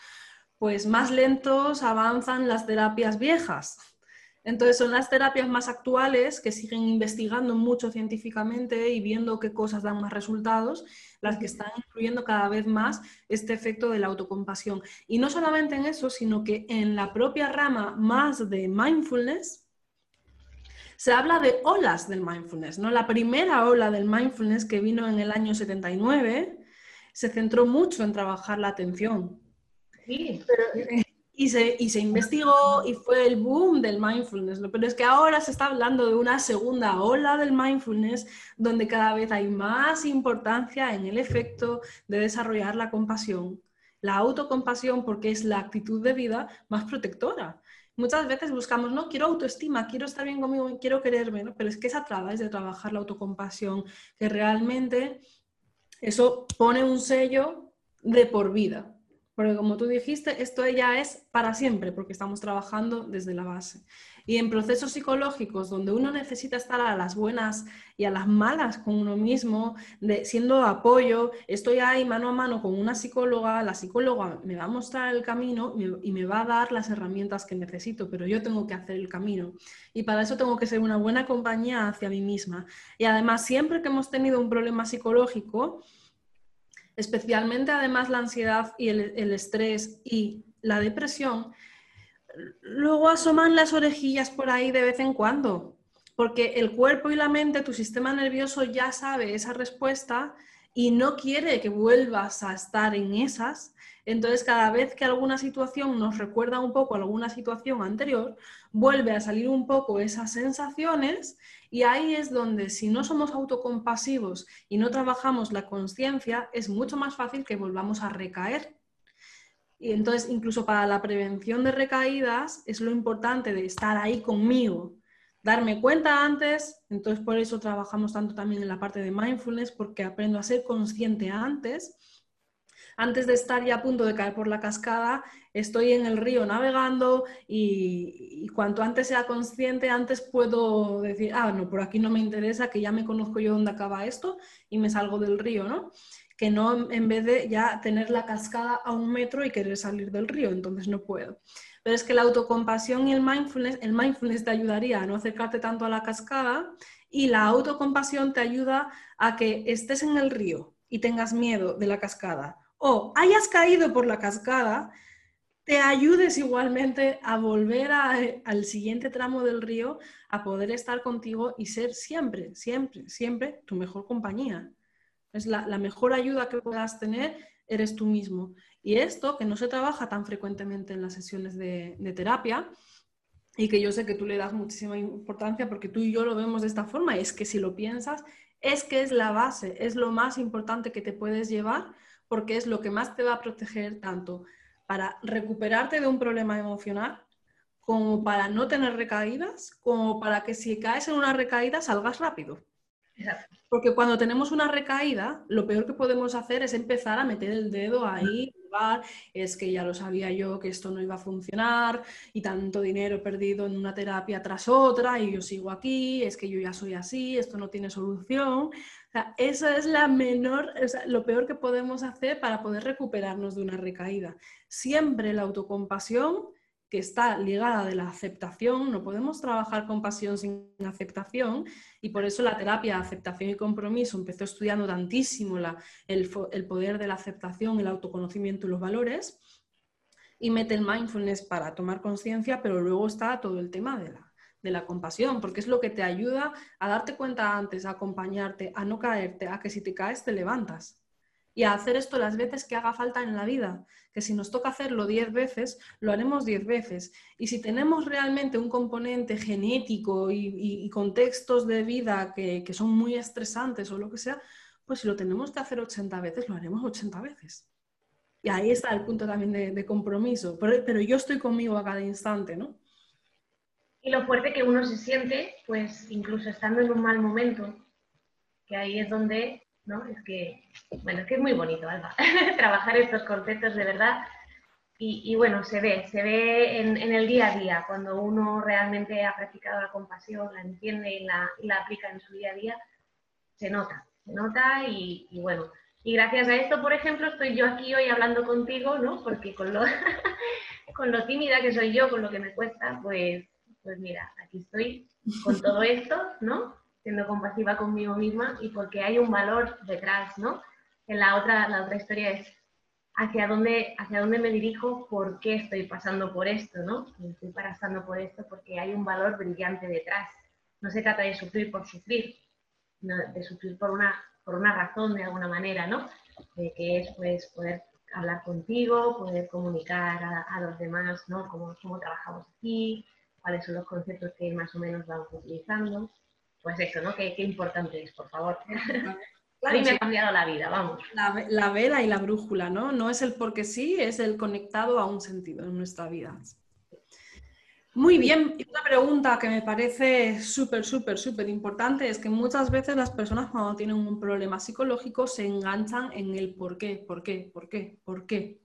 pues más lentos avanzan las terapias viejas. Entonces son las terapias más actuales que siguen investigando mucho científicamente y viendo qué cosas dan más resultados, las que están incluyendo cada vez más este efecto de la autocompasión. Y no solamente en eso, sino que en la propia rama más de mindfulness, se habla de olas del mindfulness. ¿no? La primera ola del mindfulness que vino en el año 79 se centró mucho en trabajar la atención. Sí. Pero, y se, y se investigó y fue el boom del mindfulness. Pero es que ahora se está hablando de una segunda ola del mindfulness donde cada vez hay más importancia en el efecto de desarrollar la compasión, la autocompasión, porque es la actitud de vida más protectora. Muchas veces buscamos, no, quiero autoestima, quiero estar bien conmigo, quiero quererme, pero es que esa traba es de trabajar la autocompasión, que realmente eso pone un sello de por vida. Porque como tú dijiste, esto ya es para siempre, porque estamos trabajando desde la base. Y en procesos psicológicos donde uno necesita estar a las buenas y a las malas con uno mismo, de, siendo apoyo, estoy ahí mano a mano con una psicóloga, la psicóloga me va a mostrar el camino y me va a dar las herramientas que necesito, pero yo tengo que hacer el camino. Y para eso tengo que ser una buena compañía hacia mí misma. Y además, siempre que hemos tenido un problema psicológico, especialmente además la ansiedad y el, estrés y la depresión, luego asoman las orejillas por ahí de vez en cuando, porque el cuerpo y la mente, tu sistema nervioso ya sabe esa respuesta y no quiere que vuelvas a estar en esas. Entonces, cada vez que alguna situación nos recuerda un poco alguna situación anterior, vuelve a salir un poco esas sensaciones y ahí es donde si no somos autocompasivos y no trabajamos la conciencia, es mucho más fácil que volvamos a recaer. Y entonces, incluso para la prevención de recaídas, es lo importante de estar ahí conmigo, darme cuenta antes, entonces por eso trabajamos tanto también en la parte de mindfulness, porque aprendo a ser consciente antes. Antes de estar ya a punto de caer por la cascada, estoy en el río navegando y, cuanto antes sea consciente, antes puedo decir, ah, no, por aquí no me interesa, que ya me conozco yo dónde acaba esto y me salgo del río, ¿no? Que no en vez de ya tener la cascada a un metro y querer salir del río, entonces no puedo. Pero es que la autocompasión y el mindfulness, el mindfulness te ayudaría a no acercarte tanto a la cascada y la autocompasión te ayuda a que estés en el río y tengas miedo de la cascada o hayas caído por la cascada, te ayudes igualmente a volver al siguiente tramo del río, a poder estar contigo y ser siempre, siempre, siempre tu mejor compañía. Es la, mejor ayuda que puedas tener, eres tú mismo. Y esto, que no se trabaja tan frecuentemente en las sesiones de, terapia, y que yo sé que tú le das muchísima importancia porque tú y yo lo vemos de esta forma, es que si lo piensas, es que es la base, es lo más importante que te puedes llevar porque es lo que más te va a proteger tanto para recuperarte de un problema emocional como para no tener recaídas, como para que si caes en una recaída salgas rápido. Porque cuando tenemos una recaída, lo peor que podemos hacer es empezar a meter el dedo ahí, es que ya lo sabía yo que esto no iba a funcionar y tanto dinero perdido en una terapia tras otra y yo sigo aquí, es que yo ya soy así, esto no tiene solución. Eso es la menor, lo peor que podemos hacer para poder recuperarnos de una recaída. Siempre la autocompasión que está ligada de la aceptación, no podemos trabajar con pasión sin aceptación y por eso la terapia de aceptación y compromiso empezó estudiando tantísimo el, poder de la aceptación, el autoconocimiento y los valores y mete el mindfulness para tomar conciencia, pero luego está todo el tema de la, de la compasión, porque es lo que te ayuda a darte cuenta antes, a acompañarte, a no caerte, a que si te caes te levantas. y a hacer esto las veces que haga falta en la vida. Que si nos toca hacerlo 10 veces, lo haremos 10 veces. Y si tenemos realmente un componente genético y, contextos de vida que, son muy estresantes o lo que sea, pues si lo tenemos que hacer 80 veces, lo haremos 80 veces. Y ahí está el punto también de, compromiso. Pero, pero, yo estoy conmigo a cada instante, ¿no? Y lo fuerte que uno se siente, pues incluso estando en un mal momento, que ahí es donde ¿no? Es que, bueno, es que es muy bonito, Alba, trabajar estos conceptos de verdad. Y, bueno, se ve, se ve en, el día a día, cuando uno realmente ha practicado la compasión, la entiende y la, aplica en su día a día, se nota, se nota y, bueno. Y gracias a esto, por ejemplo, estoy yo aquí hoy hablando contigo, ¿no? Porque con lo, con lo tímida que soy yo, con lo que me cuesta, pues, pues mira, aquí estoy con todo esto, ¿no? siendo compasiva conmigo misma y porque hay un valor detrás, ¿no? En la otra, la otra historia es hacia dónde, hacia dónde me dirijo, por qué estoy pasando por esto, ¿no? Estoy pasando por esto porque hay un valor brillante detrás. No se trata de sufrir por sufrir, de sufrir por una, por una razón de alguna manera, ¿no? que es pues poder hablar contigo, poder comunicar a, los demás, ¿no? Cómo, cómo trabajamos aquí, cuáles son los conceptos que más o menos vamos utilizando pues eso, ¿no? Qué, importante es, por favor. a mí me ha cambiado la vida, vamos. La, vela y la brújula, ¿no? No es el porque sí, es el conectado a un sentido en nuestra vida. Muy bien, y una pregunta que me parece súper, súper, súper importante es que muchas veces las personas cuando tienen un problema psicológico se enganchan en el por qué, por qué, por qué, por qué.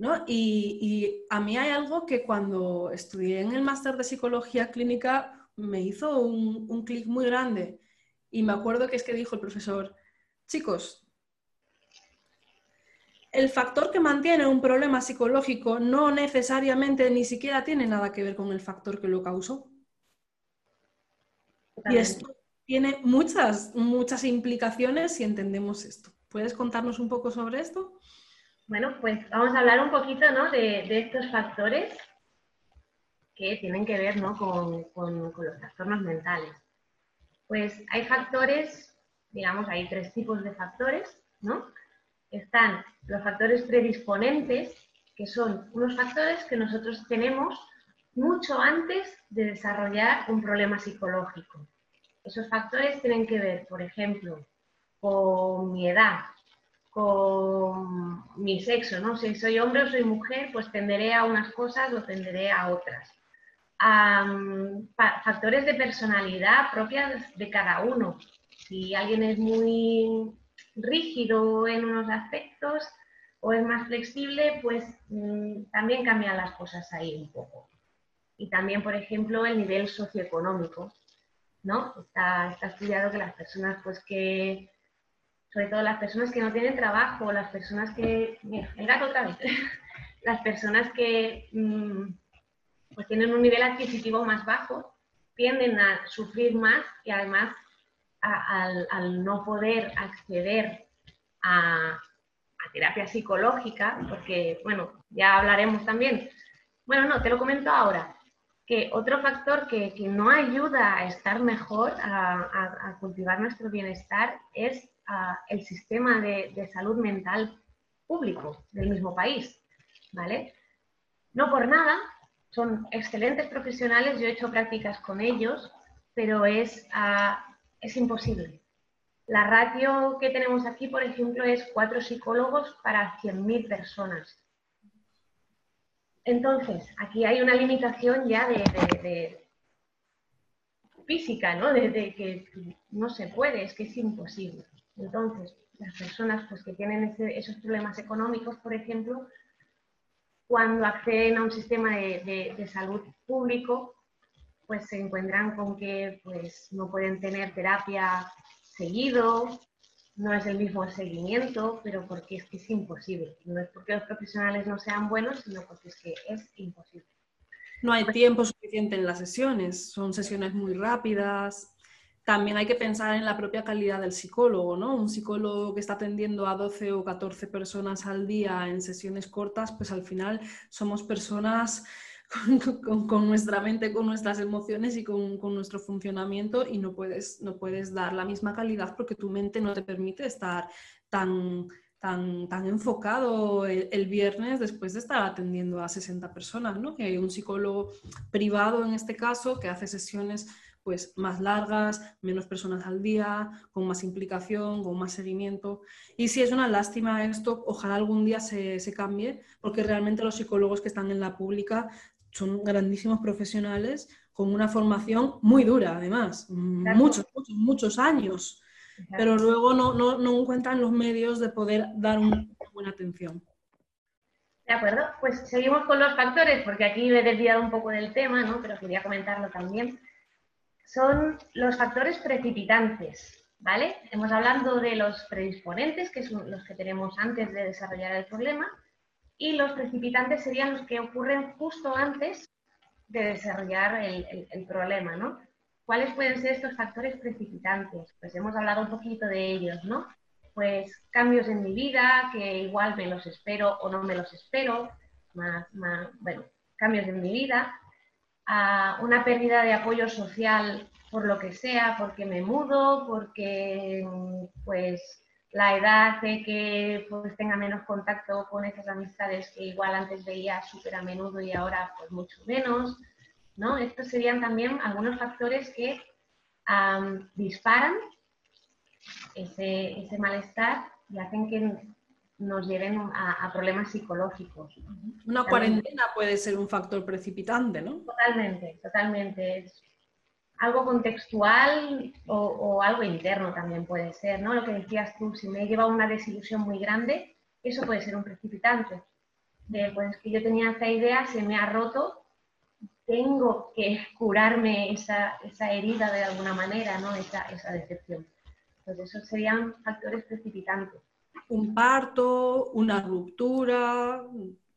¿No? Y, y a mí hay algo que cuando estudié en el máster de psicología clínica me hizo un, un clic muy grande. Y me acuerdo que es que dijo el profesor, chicos, el factor que mantiene un problema psicológico no necesariamente ni siquiera tiene nada que ver con el factor que lo causó. Y esto tiene muchas, muchas implicaciones si entendemos esto. ¿Puedes contarnos un poco sobre esto? Bueno, pues vamos a hablar un poquito ¿no? de, estos factores que tienen que ver con, los trastornos mentales. Pues hay factores, digamos, hay tres tipos de factores, ¿no? Están los factores predisponentes, que son unos factores que nosotros tenemos mucho antes de desarrollar un problema psicológico. Esos factores tienen que ver, por ejemplo, con mi edad, con mi sexo, ¿no? Si soy hombre o soy mujer, pues tenderé a unas cosas o tenderé a otras factores de personalidad propias de cada uno. Si alguien es muy rígido en unos aspectos o es más flexible, pues mm, también cambian las cosas ahí un poco. Y también, por ejemplo, el nivel socioeconómico. ¿no? Está, está estudiado que las personas pues que sobre todo las personas que no tienen trabajo, las personas que, mira, el gato otra vez, las personas que mm, pues tienen un nivel adquisitivo más bajo, tienden a sufrir más y además al, no poder acceder a, terapia psicológica, porque, bueno, ya hablaremos también. Bueno, no, te lo comento ahora, que otro factor que, no ayuda a estar mejor, a, cultivar nuestro bienestar, es el sistema de, de salud mental público del mismo país, ¿vale? No por nada, son excelentes profesionales, yo he hecho prácticas con ellos, pero es, ah, es imposible. La ratio que tenemos aquí, por ejemplo, es cuatro psicólogos para 100.000 personas. Entonces, aquí hay una limitación ya de, física, ¿no? De, que no se puede, es que es imposible. Entonces, las personas pues, que tienen esos problemas económicos, por ejemplo, cuando acceden a un sistema de, salud público, pues se encuentran con que pues, no pueden tener terapia seguido, no es el mismo seguimiento, pero porque es que es imposible. No es porque los profesionales no sean buenos, sino porque es que es imposible. No hay tiempo suficiente en las sesiones, son sesiones muy rápidas, también hay que pensar en la propia calidad del psicólogo, ¿no? Un psicólogo que está atendiendo a 12 o 14 personas al día en sesiones cortas, pues al final somos personas con, nuestra mente, con nuestras emociones y con, nuestro funcionamiento y no puedes, no puedes dar la misma calidad porque tu mente no te permite estar tan, tan, tan enfocado el, viernes después de estar atendiendo a 60 personas, ¿no? Que hay un psicólogo privado en este caso que hace sesiones pues más largas, menos personas al día, con más implicación, con más seguimiento. Y si es una lástima esto, ojalá algún día se, se cambie, porque realmente los psicólogos que están en la pública son grandísimos profesionales con una formación muy dura, además, muchos, muchos, muchos años, pero luego no, no, no, encuentran los medios de poder dar una buena atención. De acuerdo, pues seguimos con los factores, porque aquí me he desviado un poco del tema, ¿no? pero quería comentarlo también. Son los factores precipitantes, ¿vale? Hemos hablado de los predisponentes, que son los que tenemos antes de desarrollar el problema, y los precipitantes serían los que ocurren justo antes de desarrollar el, problema, ¿no? ¿Cuáles pueden ser estos factores precipitantes? Pues hemos hablado un poquito de ellos, ¿no? Pues cambios en mi vida, que igual me los espero o no me los espero, más, bueno, cambios en mi vida, una pérdida de apoyo social por lo que sea, porque me mudo, porque pues la edad hace que pues, tenga menos contacto con esas amistades que igual antes veía súper a menudo y ahora pues mucho menos, ¿no? Estos serían también algunos factores que disparan ese, malestar y hacen que nos lleven a, problemas psicológicos. Una cuarentena puede ser un factor precipitante, ¿no? Totalmente, totalmente algo contextual o, algo interno también puede ser, ¿no? Lo que decías tú, si me he llevado una desilusión muy grande, eso puede ser un precipitante. De, pues que yo tenía esta idea, se me ha roto, tengo que curarme esa, herida de alguna manera, ¿no? Esa, decepción. Entonces, esos serían factores precipitantes. Un parto, una ruptura,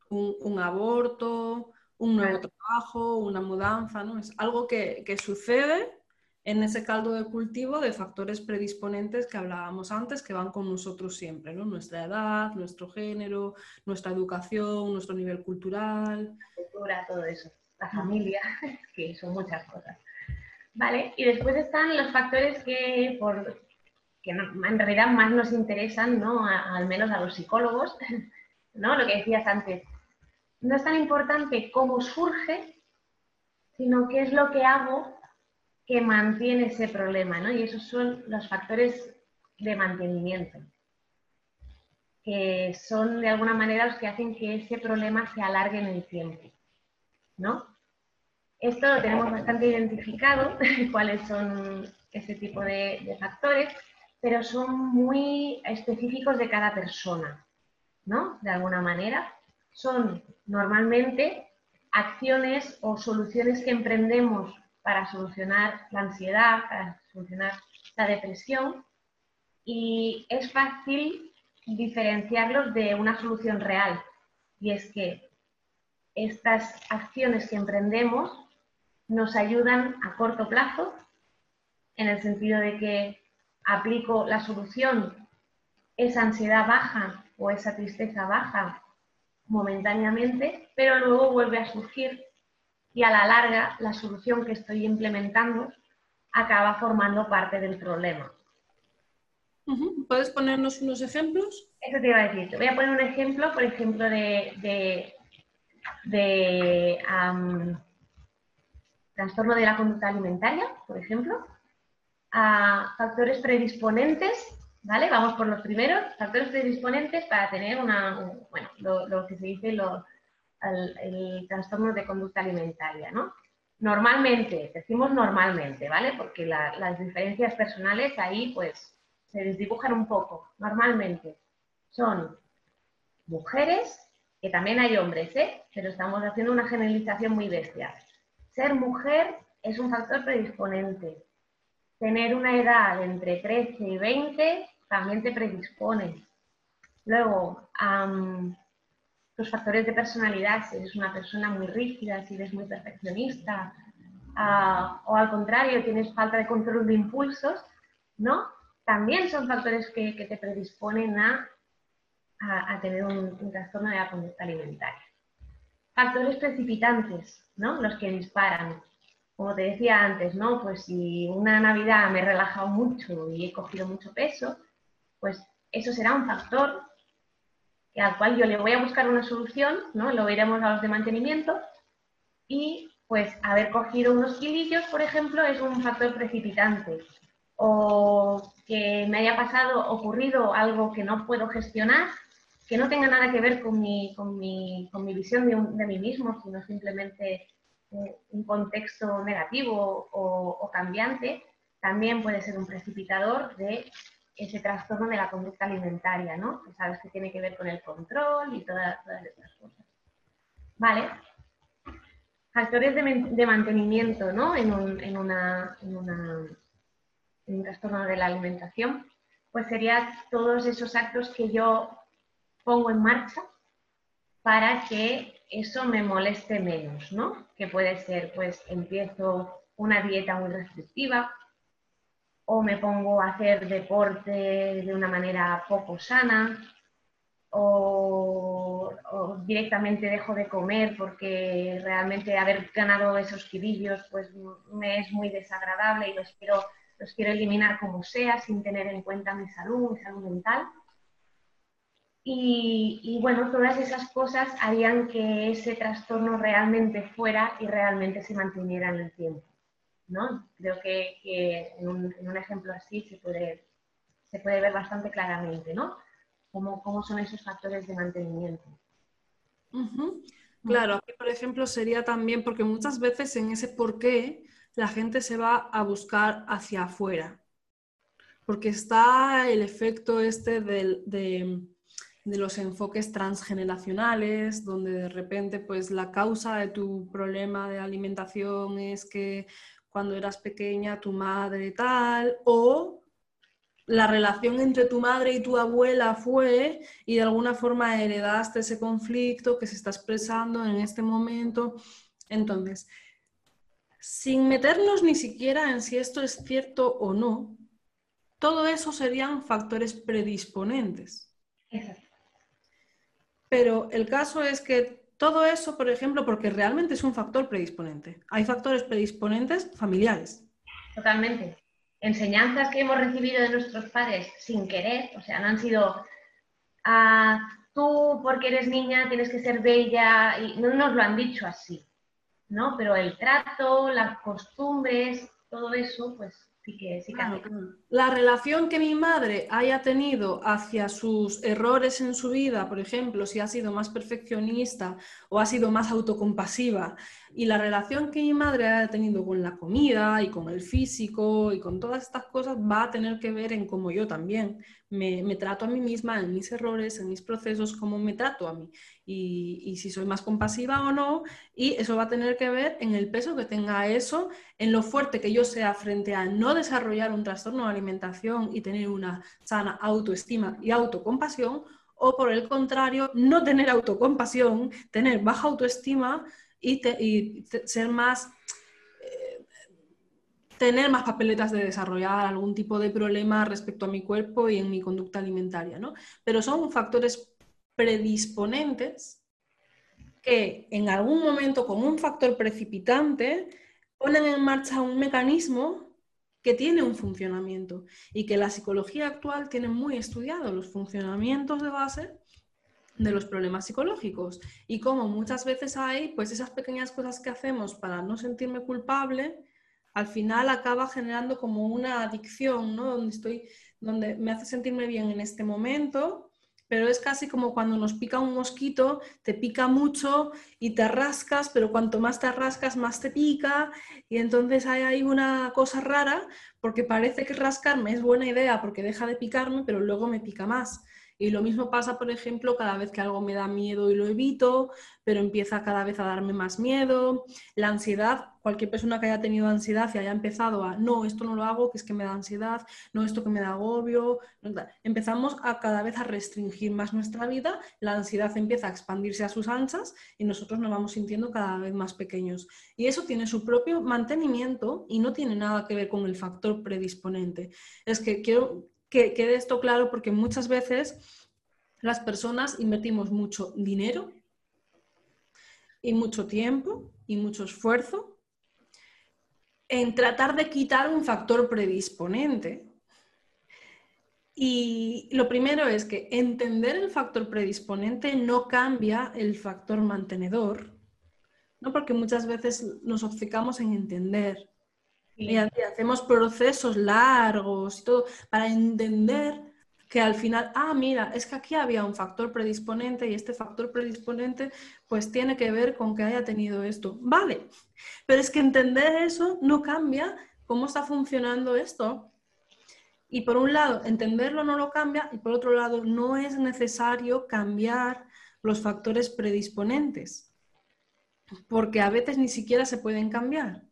un aborto, un nuevo trabajo, una mudanza, ¿no? Es algo que, sucede en ese caldo de cultivo de factores predisponentes que hablábamos antes, que van con nosotros siempre, ¿no? Nuestra edad, nuestro género, nuestra educación, nuestro nivel cultural. La cultura, todo eso. La familia, que son muchas cosas. Vale, y después están los factores que, por, que en realidad más nos interesan, ¿no? al menos a los psicólogos, ¿no? Lo que decías antes, no es tan importante cómo surge, sino qué es lo que hago que mantiene ese problema, ¿no? Y esos son los factores de mantenimiento, que son de alguna manera los que hacen que ese problema se alargue en el tiempo, ¿no? Esto lo tenemos bastante identificado, cuáles son ese tipo de, de factores, pero son muy específicos de cada persona, ¿no? De alguna manera son normalmente acciones o soluciones que emprendemos para solucionar la ansiedad, para solucionar la depresión y es fácil diferenciarlos de una solución real. Y es que estas acciones que emprendemos nos ayudan a corto plazo, en el sentido de que aplico la solución, esa ansiedad baja o esa tristeza baja momentáneamente, pero luego vuelve a surgir y a la larga la solución que estoy implementando acaba formando parte del problema. ¿Puedes ponernos unos ejemplos? Eso te iba a decir. Te voy a poner un ejemplo, por ejemplo, de, de, trastorno de la conducta alimentaria, por ejemplo, a factores predisponentes ¿Vale? Vamos por los primeros factores predisponentes para tener una, bueno, lo, que se dice el, trastorno de conducta alimentaria, ¿no? Normalmente, decimos normalmente, ¿vale? Porque las diferencias personales ahí pues se desdibujan un poco. Normalmente son mujeres, que también hay hombres, ¿eh? Pero estamos haciendo una generalización muy bestia. Ser mujer es un factor predisponente. Tener una edad entre 13 y 20 también te predispone. Luego, los factores de personalidad, si eres una persona muy rígida, si eres muy perfeccionista, o al contrario, tienes falta de control de impulsos, ¿no? También son factores que, te predisponen a, a, tener un, trastorno de la conducta alimentaria. factores precipitantes, ¿no? Los que disparan. Como te decía antes, ¿no? Pues si una Navidad me he relajado mucho y he cogido mucho peso, pues eso será un factor al cual yo le voy a buscar una solución, ¿no? Lo veremos a los de mantenimiento y pues haber cogido unos kilillos, por ejemplo, es un factor precipitante. O que me haya pasado, ocurrido algo que no puedo gestionar, que no tenga nada que ver con mi, visión de, mí mismo, sino simplemente un contexto negativo o, cambiante, también puede ser un precipitador de ese trastorno de la conducta alimentaria, ¿no? Que sabes que tiene que ver con el control y todas, todas cosas. Vale, factores de, mantenimiento ¿no? en, un, en, una, en, un trastorno de la alimentación, pues serían todos esos actos que yo pongo en marcha para que eso me moleste menos, ¿no? Que puede ser, pues empiezo una dieta muy restrictiva o me pongo a hacer deporte de una manera poco sana o, directamente dejo de comer porque realmente haber ganado esos kilillos pues me es muy desagradable y los quiero, los quiero eliminar como sea sin tener en cuenta mi salud, mi salud mental. Y, bueno, todas esas cosas harían que ese trastorno realmente fuera y realmente se mantuviera en el tiempo. ¿no? Creo que, que en, un, ejemplo así se puede, se puede ver bastante claramente, ¿no? cómo, son esos factores de mantenimiento. Claro, aquí por ejemplo sería también porque muchas veces en ese por qué la gente se va a buscar hacia afuera, porque está el efecto este de, de, los enfoques transgeneracionales, donde de repente pues la causa de tu problema de alimentación es que cuando eras pequeña tu madre tal, o la relación entre tu madre y tu abuela fue y de alguna forma heredaste ese conflicto que se está expresando en este momento. Entonces, sin meternos ni siquiera en si esto es cierto o no, todo eso serían factores predisponentes. Pero el caso es que todo eso, por ejemplo, porque realmente es un factor predisponente. Hay factores predisponentes familiares. Totalmente enseñanzas que hemos recibido de nuestros padres sin querer, o sea, no han sido ah, tú porque eres niña tienes que ser bella, y no nos lo han dicho así, ¿no? Pero el trato, las costumbres, todo eso, pues sí que, sí que La relación que mi madre haya tenido hacia sus errores en su vida, por ejemplo, si ha sido más perfeccionista o ha sido más autocompasiva, y la relación que mi madre ha tenido con la comida y con el físico y con todas estas cosas va a tener que ver en cómo yo también me, trato a mí misma, en mis errores, en mis procesos, cómo me trato a mí y, y, si soy más compasiva o no. Y eso va a tener que ver en el peso que tenga eso, en lo fuerte que yo sea frente a no desarrollar un trastorno de alimentación y tener una sana autoestima y autocompasión o por el contrario, no tener autocompasión, tener baja autoestima y, ser más, eh, tener más papeletas de desarrollar algún tipo de problema respecto a mi cuerpo y en mi conducta alimentaria, ¿no? Pero son factores predisponentes que en algún momento, como un factor precipitante, ponen en marcha un mecanismo que tiene un funcionamiento y que la psicología actual tiene muy estudiado los funcionamientos de base de los problemas psicológicos y como muchas veces hay, pues esas pequeñas cosas que hacemos para no sentirme culpable, al final acaba generando como una adicción, ¿no? Donde estoy, donde me hace sentirme bien en este momento, pero es casi como cuando nos pica un mosquito, te pica mucho y te rascas, pero cuanto más te rascas, más te pica, y entonces hay ahí una cosa rara, porque parece que rascarme es buena idea porque deja de picarme, pero luego me pica más. Y lo mismo pasa, por ejemplo, cada vez que algo me da miedo y lo evito, pero empieza cada vez a darme más miedo. La ansiedad, cualquier persona que haya tenido ansiedad y haya empezado a, no, esto no lo hago, que es que me da ansiedad, no, esto que me da agobio, empezamos a cada vez a restringir más nuestra vida, la ansiedad empieza a expandirse a sus anchas y nosotros nos vamos sintiendo cada vez más pequeños. Y eso tiene su propio mantenimiento y no tiene nada que ver con el factor predisponente. Es que quiero que quede esto claro porque muchas veces las personas invertimos mucho dinero y mucho tiempo y mucho esfuerzo en tratar de quitar un factor predisponente. Y lo primero es que entender el factor predisponente no cambia el factor mantenedor, ¿no? porque muchas veces nos obcecamos en entender. Y hacemos procesos largos y todo para entender que al final, ah, mira, es que aquí había un factor predisponente y este factor predisponente pues tiene que ver con que haya tenido esto. Vale, pero es que entender eso no cambia cómo está funcionando esto. Y por un lado, entenderlo no lo cambia y por otro lado, no es necesario cambiar los factores predisponentes, porque a veces ni siquiera se pueden cambiar.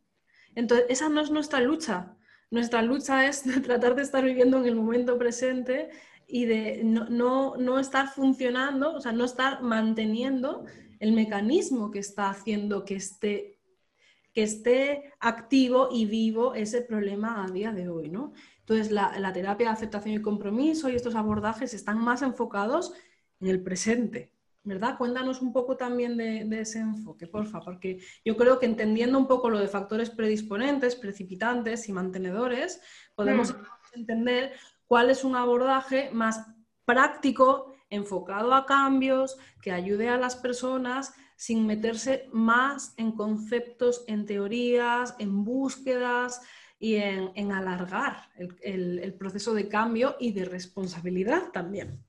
Entonces, esa no es nuestra lucha. Nuestra lucha es tratar de estar viviendo en el momento presente y de no, estar funcionando, o sea, no estar manteniendo el mecanismo que está haciendo que esté, que esté activo y vivo ese problema a día de hoy, ¿no? Entonces, la, terapia de aceptación y compromiso y estos abordajes están más enfocados en el presente, ¿verdad? Cuéntanos un poco también de, ese enfoque, porfa, porque yo creo que entendiendo un poco lo de factores predisponentes, precipitantes y mantenedores, podemos mm. entender cuál es un abordaje más práctico, enfocado a cambios, que ayude a las personas sin meterse más en conceptos, en teorías, en búsquedas y en, alargar el, proceso de cambio y de responsabilidad también.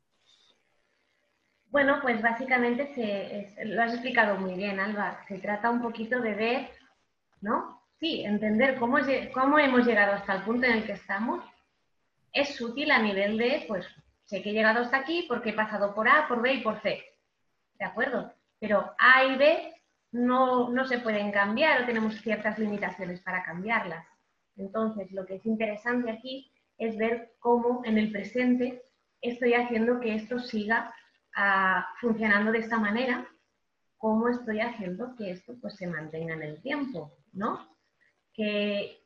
Bueno, pues básicamente se, lo has explicado muy bien, Alba. Se trata un poquito de ver, ¿no? Sí, entender cómo, cómo hemos llegado hasta el punto en el que estamos es útil a nivel de, pues, sé que he llegado hasta aquí porque he pasado por A, por B y por C. ¿De acuerdo? Pero A y B no, no se pueden cambiar o tenemos ciertas limitaciones para cambiarlas. Entonces, lo que es interesante aquí es ver cómo en el presente estoy haciendo que esto siga funcionando de esta manera, cómo estoy haciendo que esto pues, se mantenga en el tiempo, ¿no? Que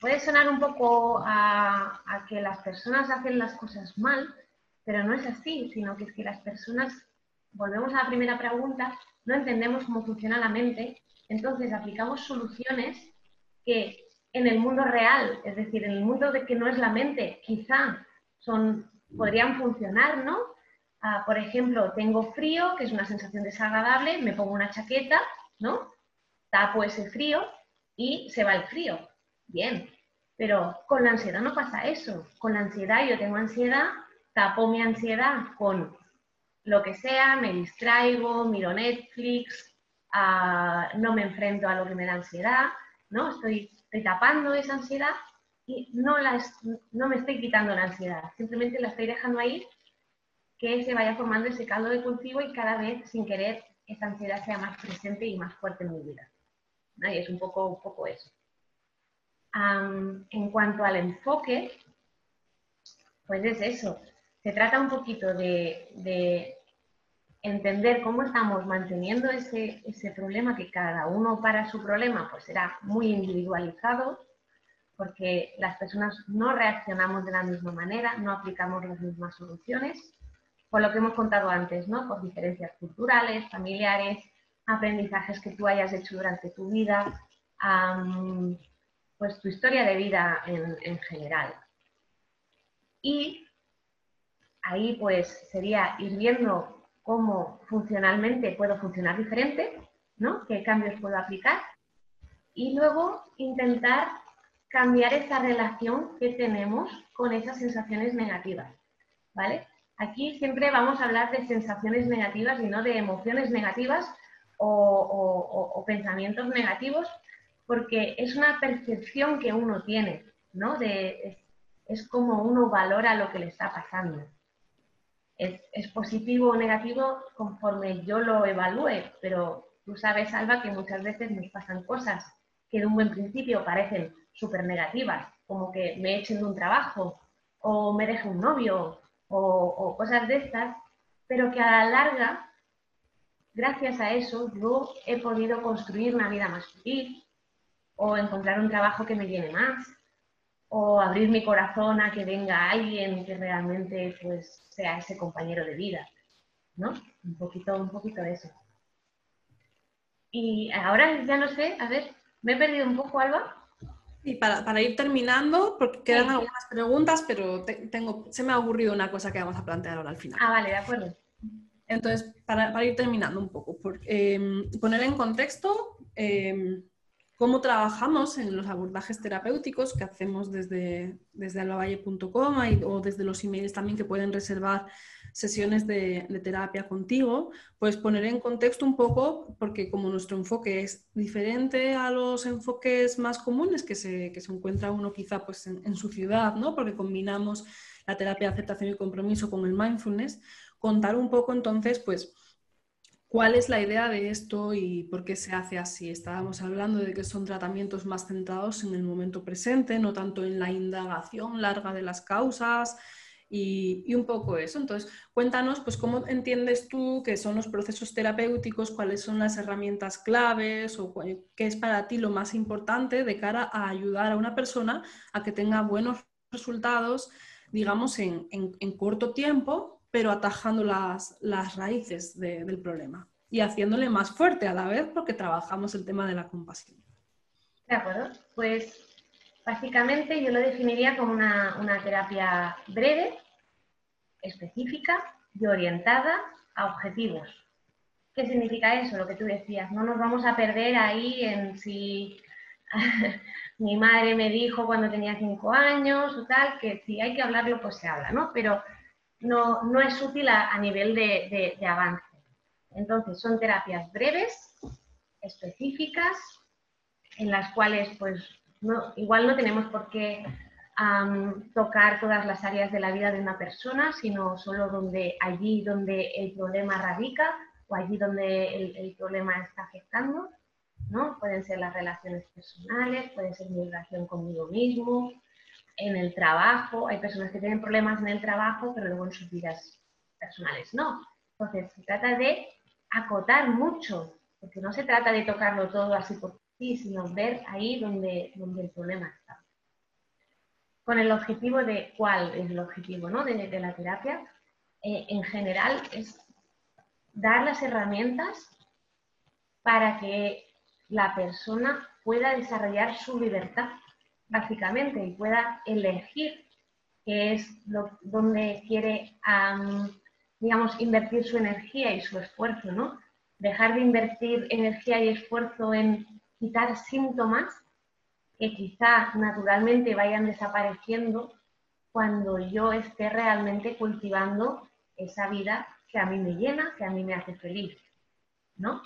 puede sonar un poco a, que las personas hacen las cosas mal, pero no es así, sino que es que las personas, volvemos a la primera pregunta, no entendemos cómo funciona la mente, entonces aplicamos soluciones que en el mundo real, es decir, en el mundo de que no es la mente, quizá son, podrían funcionar, ¿no? Ah, por ejemplo, tengo frío, que es una sensación desagradable, me pongo una chaqueta, ¿no? Tapo ese frío y se va el frío bien. Pero con la ansiedad no pasa eso. Con la ansiedad yo tengo ansiedad, tapo mi ansiedad con lo que sea, me distraigo, miro Netflix, ah, no me enfrento a lo que me da ansiedad, ¿no? Estoy, tapando esa ansiedad y no, no me estoy quitando la ansiedad, simplemente la estoy dejando ahí que se vaya formando ese caldo de cultivo y cada vez sin querer esa ansiedad sea más presente y más fuerte en mi vida. Y es un poco, un poco eso en cuanto al enfoque, pues es eso. Se trata un poquito de, entender cómo estamos manteniendo ese, problema, que cada uno para su problema pues será muy individualizado, porque las personas no reaccionamos de la misma manera, no aplicamos las mismas soluciones, por lo que hemos contado antes, ¿no? Por diferencias culturales, familiares, aprendizajes que tú hayas hecho durante tu vida, pues tu historia de vida en, general. Y ahí pues sería ir viendo cómo funcionalmente puedo funcionar diferente, ¿no? ¿Qué cambios puedo aplicar? Y luego intentar cambiar esa relación que tenemos con esas sensaciones negativas, ¿vale? Aquí siempre vamos a hablar de sensaciones negativas y no de emociones negativas o pensamientos negativos, porque es una percepción que uno tiene, ¿no? Es, como uno valora lo que le está pasando. Es, positivo o negativo conforme yo lo evalúe, pero tú sabes, Alba, que muchas veces nos pasan cosas que de un buen principio parecen súper negativas, como que me echen de un trabajo o me deje un novio o, cosas de estas, pero que a la larga, gracias a eso, yo he podido construir una vida más feliz, o encontrar un trabajo que me llene más, o abrir mi corazón a que venga alguien que realmente pues, sea ese compañero de vida, ¿no? Un poquito, un poquito de eso. Y ahora ya no sé, a ver, me he perdido un poco, Alba. Y para, ir terminando, porque quedan algunas preguntas, pero tengo, se me ha ocurrido una cosa que vamos a plantear ahora al final. Ah, vale, de acuerdo. Entonces, para, ir terminando un poco, em, poner en contexto em, cómo trabajamos en los abordajes terapéuticos que hacemos desde, desde o desde los emails también que pueden reservar sesiones de, terapia contigo, pues poner en contexto un poco, porque como nuestro enfoque es diferente a los enfoques más comunes que se, que se encuentra uno quizá pues en, su ciudad, ¿no? porque combinamos la terapia de aceptación y compromiso con el mindfulness, contar un poco entonces pues ¿Cuál es la idea de esto y por qué se hace así? Estábamos hablando de que son tratamientos más centrados en el momento presente, no tanto en la indagación larga de las causas, y, un poco eso. Entonces, cuéntanos, pues, cómo entiendes tú que son los procesos terapéuticos, cuáles son las herramientas claves o qué es para ti lo más importante de cara a ayudar a una persona a que tenga buenos resultados, digamos, en, corto tiempo, pero atajando las, raíces del problema y haciéndole más fuerte a la vez porque trabajamos el tema de la compasión. De acuerdo, pues Básicamente yo lo definiría como una, terapia breve, específica y orientada a objetivos. ¿Qué significa eso? Lo que tú decías, no nos vamos a perder ahí en si mi madre me dijo cuando tenía cinco años o tal, que si hay que hablarlo, pues se habla, ¿no? Pero no, no es útil a, nivel de, de avance. Entonces, son terapias breves, específicas, en las cuales pues igual no tenemos por qué tocar todas las áreas de la vida de una persona, sino solo donde, allí donde el problema radica o allí donde el, problema está afectando. ¿no? Pueden ser las relaciones personales, puede ser mi relación conmigo mismo, en el trabajo. Hay personas que tienen problemas en el trabajo, pero luego en sus vidas personales no. Entonces, se trata de acotar mucho, porque no se trata de tocarlo todo así por sí, sino ver ahí donde, el problema está. Con el objetivo de, ¿cuál es el objetivo ¿no? de, la terapia? Eh, en general es dar las herramientas para que la persona pueda desarrollar su libertad, básicamente, y pueda elegir qué es lo, donde quiere, digamos, invertir su energía y su esfuerzo, ¿no? Dejar de invertir energía y esfuerzo en quitar síntomas que quizá naturalmente vayan desapareciendo cuando yo esté realmente cultivando esa vida que a mí me llena, que a mí me hace feliz, ¿no?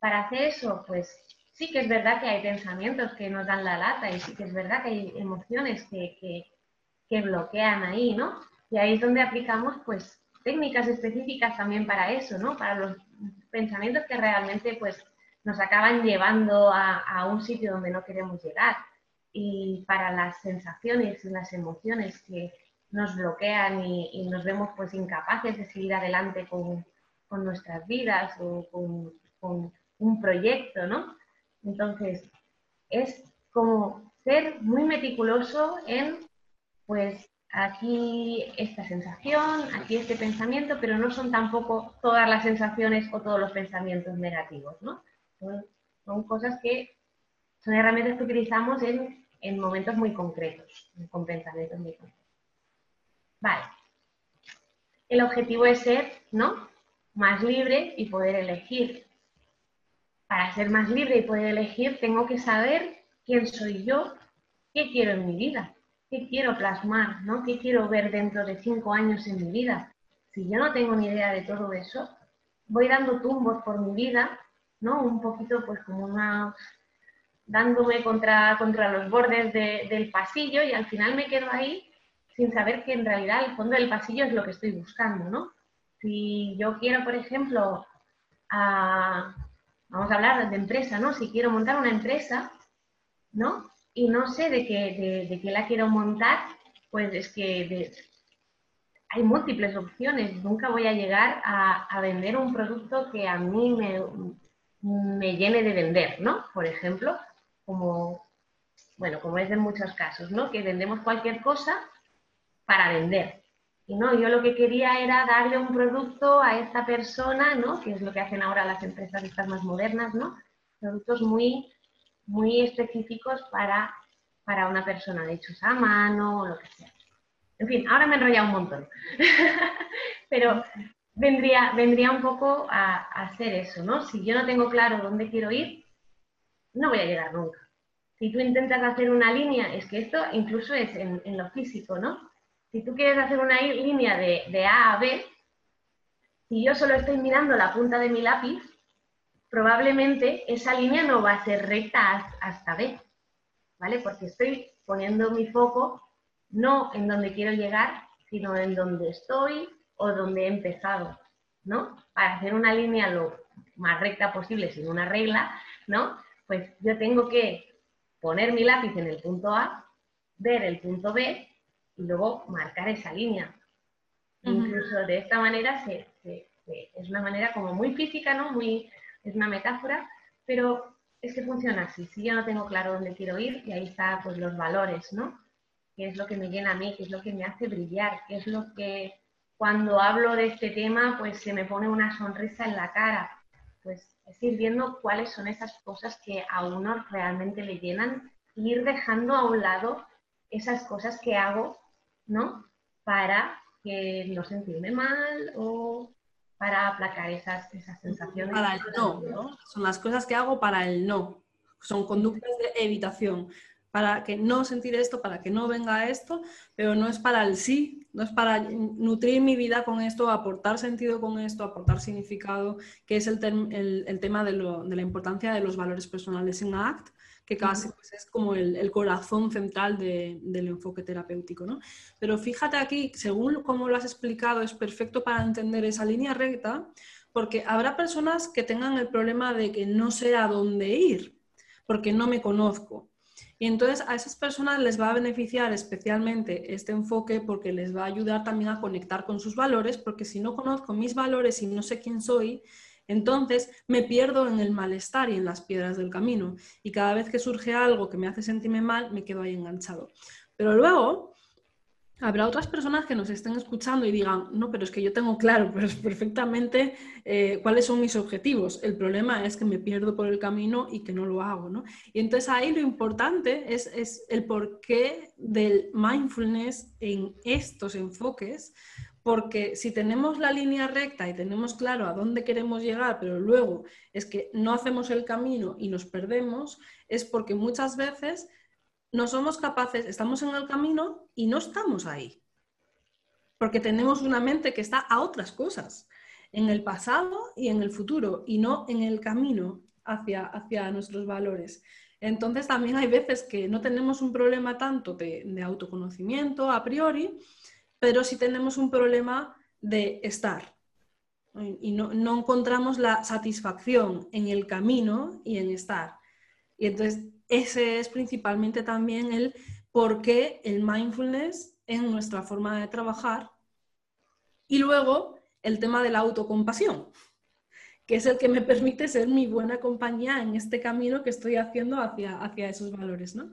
Para hacer eso, pues sí que es verdad que hay pensamientos que nos dan la lata y sí que es verdad que hay emociones que, que bloquean ahí, ¿no? Y ahí es donde aplicamos, pues, técnicas específicas también para eso, ¿no? Para los pensamientos que realmente, pues, nos acaban llevando a, un sitio donde no queremos llegar. Y para las sensaciones y las emociones que nos bloquean y, nos vemos pues incapaces de seguir adelante con, nuestras vidas o con, un proyecto, ¿no? Entonces, es como ser muy meticuloso en, pues, aquí esta sensación, aquí este pensamiento, pero no son tampoco todas las sensaciones o todos los pensamientos negativos, ¿no? Son, cosas que son herramientas que utilizamos en, momentos muy concretos, con pensamientos muy concretos. Vale. El objetivo es ser, ¿no? Más libre y poder elegir. Para ser más libre y poder elegir, tengo que saber quién soy yo, qué quiero en mi vida, qué quiero plasmar, ¿no? ¿Qué quiero ver dentro de cinco años en mi vida? Si yo no tengo ni idea de todo eso, voy dando tumbos por mi vida ¿no? Un poquito pues como una dándome contra, contra los bordes del pasillo y al final me quedo ahí sin saber que en realidad el fondo del pasillo es lo que estoy buscando, ¿no? Si yo quiero, por ejemplo, vamos a hablar de empresa, ¿no? Si quiero montar una empresa, ¿no? Y no sé de qué, de, qué la quiero montar, pues es que hay múltiples opciones. Nunca voy a llegar a, a, vender un producto que a mí me, me llene de vender, ¿no? Por ejemplo, como, bueno, como es en muchos casos, ¿no? Que vendemos cualquier cosa para vender. Y no, yo lo que quería era darle un producto a esta persona, ¿no? Que es lo que hacen ahora las empresas estas más modernas, ¿no? productos muy, muy específicos para, para una persona, de hechos a mano o lo que sea. En fin, ahora me he enrollado un montón. Pero vendría, vendría un poco a, hacer eso, ¿no? Si yo no tengo claro dónde quiero ir, no voy a llegar nunca. Si tú intentas hacer una línea, es que esto incluso es en, lo físico, ¿no? Si tú quieres hacer una línea de, de A a B, si yo solo estoy mirando la punta de mi lápiz, probablemente esa línea no va a ser recta hasta B, ¿vale? Porque estoy poniendo mi foco no en donde quiero llegar, sino en donde estoy o donde he empezado, ¿no? Para hacer una línea lo más recta posible sin una regla, ¿no? Pues yo tengo que poner mi lápiz en el punto A, ver el punto B y luego marcar esa línea. Incluso de esta manera es una manera como muy física, ¿no? Muy, es una metáfora, pero es que funciona así. Si yo no tengo claro dónde quiero ir, y ahí están pues, los valores, ¿no? qué es lo que me llena a mí, qué es lo que me hace brillar, qué es lo que cuando hablo de este tema pues se me pone una sonrisa en la cara. Pues es ir viendo cuáles son esas cosas que a uno realmente le llenan ir dejando a un lado esas cosas que hago, ¿no? Para que no sentirme mal o para aplacar esas, esas sensaciones. Para el no, ¿no? Son las cosas que hago para el no. Son conductas de evitación para que no sentir esto, para que no venga esto, pero no es para el sí, no es para nutrir mi vida con esto, aportar sentido con esto, aportar significado, que es el, tema de, la importancia de los valores personales en ACT, que casi pues, es como el, corazón central del enfoque terapéutico. ¿no? Pero fíjate aquí, según como lo has explicado, es perfecto para entender esa línea recta, porque habrá personas que tengan el problema de que no sé a dónde ir, porque no me conozco. Y entonces a esas personas les va a beneficiar especialmente este enfoque porque les va a ayudar también a conectar con sus valores, porque si no conozco mis valores y no sé quién soy, entonces me pierdo en el malestar y en las piedras del camino. Y cada vez que surge algo que me hace sentirme mal, me quedo ahí enganchado. Pero luego Habrá otras personas que nos estén escuchando y digan, no, pero es que yo tengo claro perfectamente eh, cuáles son mis objetivos. El problema es que me pierdo por el camino y que no lo hago, ¿no? Y entonces ahí lo importante es, es el porqué del mindfulness en estos enfoques, porque si tenemos la línea recta y tenemos claro a dónde queremos llegar, pero luego es que no hacemos el camino y nos perdemos, es porque muchas veces no somos capaces, estamos en el camino y no estamos ahí. Porque tenemos una mente que está a otras cosas, en el pasado y en el futuro, y no en el camino hacia, hacia nuestros valores. Entonces también hay veces que no tenemos un problema tanto de, autoconocimiento a priori, pero sí tenemos un problema de estar. Y no, no encontramos la satisfacción en el camino y en estar. Y entonces ese es principalmente también el por qué el mindfulness en nuestra forma de trabajar. Y luego el tema de la autocompasión, que es el que me permite ser mi buena compañía en este camino que estoy haciendo hacia, hacia esos valores. ¿no?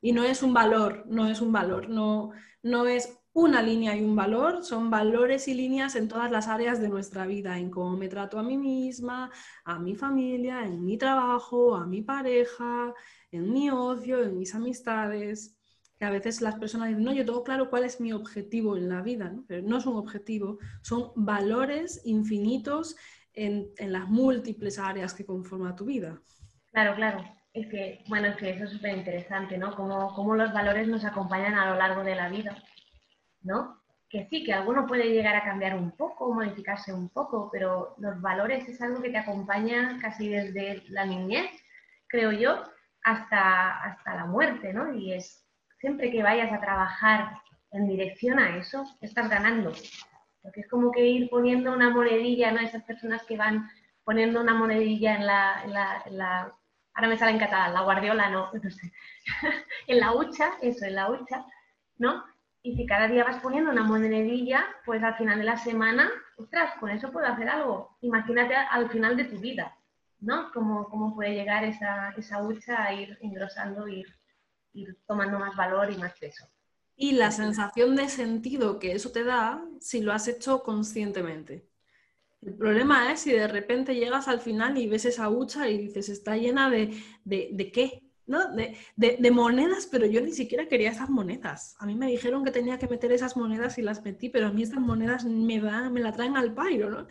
Y no es un valor, no es un valor, no, no es una línea y un valor, son valores y líneas en todas las áreas de nuestra vida, en cómo me trato a mí misma, a mi familia, en mi trabajo, a mi pareja, en mi ocio, en mis amistades, que a veces las personas dicen, no, yo tengo claro cuál es mi objetivo en la vida, pero no es un objetivo, son valores infinitos en, las múltiples áreas que conforman tu vida. Claro, claro. Es que, bueno, es que eso es súper interesante, ¿no? Cómo, cómo los valores nos acompañan a lo largo de la vida. ¿no? Que sí, que alguno puede llegar a cambiar un poco, modificarse un poco, pero los valores es algo que te acompaña casi desde la niñez, creo yo, hasta, hasta la muerte, ¿no? Y es siempre que vayas a trabajar en dirección a eso, estás ganando. Porque es como que ir poniendo una monedilla, ¿no? Esas personas que van poniendo una monedilla en la, en la, ahora me sale en catalán, la guardiola, no, no sé, en la hucha, eso, en la hucha, ¿no? Y si cada día vas poniendo una monedilla, pues al final de la semana, ostras, con eso puedo hacer algo. Imagínate al final de tu vida, ¿no? Cómo, cómo puede llegar esa, esa hucha a ir engrosando, ir, ir tomando más valor y más peso. Y la sensación de sentido que eso te da si lo has hecho conscientemente. El problema es si de repente llegas al final y ves esa hucha y dices, está llena de, de, qué, ¿no? De, de, monedas, pero yo ni siquiera quería esas monedas. A mí me dijeron que tenía que meter esas monedas y las metí, pero a mí estas monedas me, dan, me la traen al pairo, ¿no?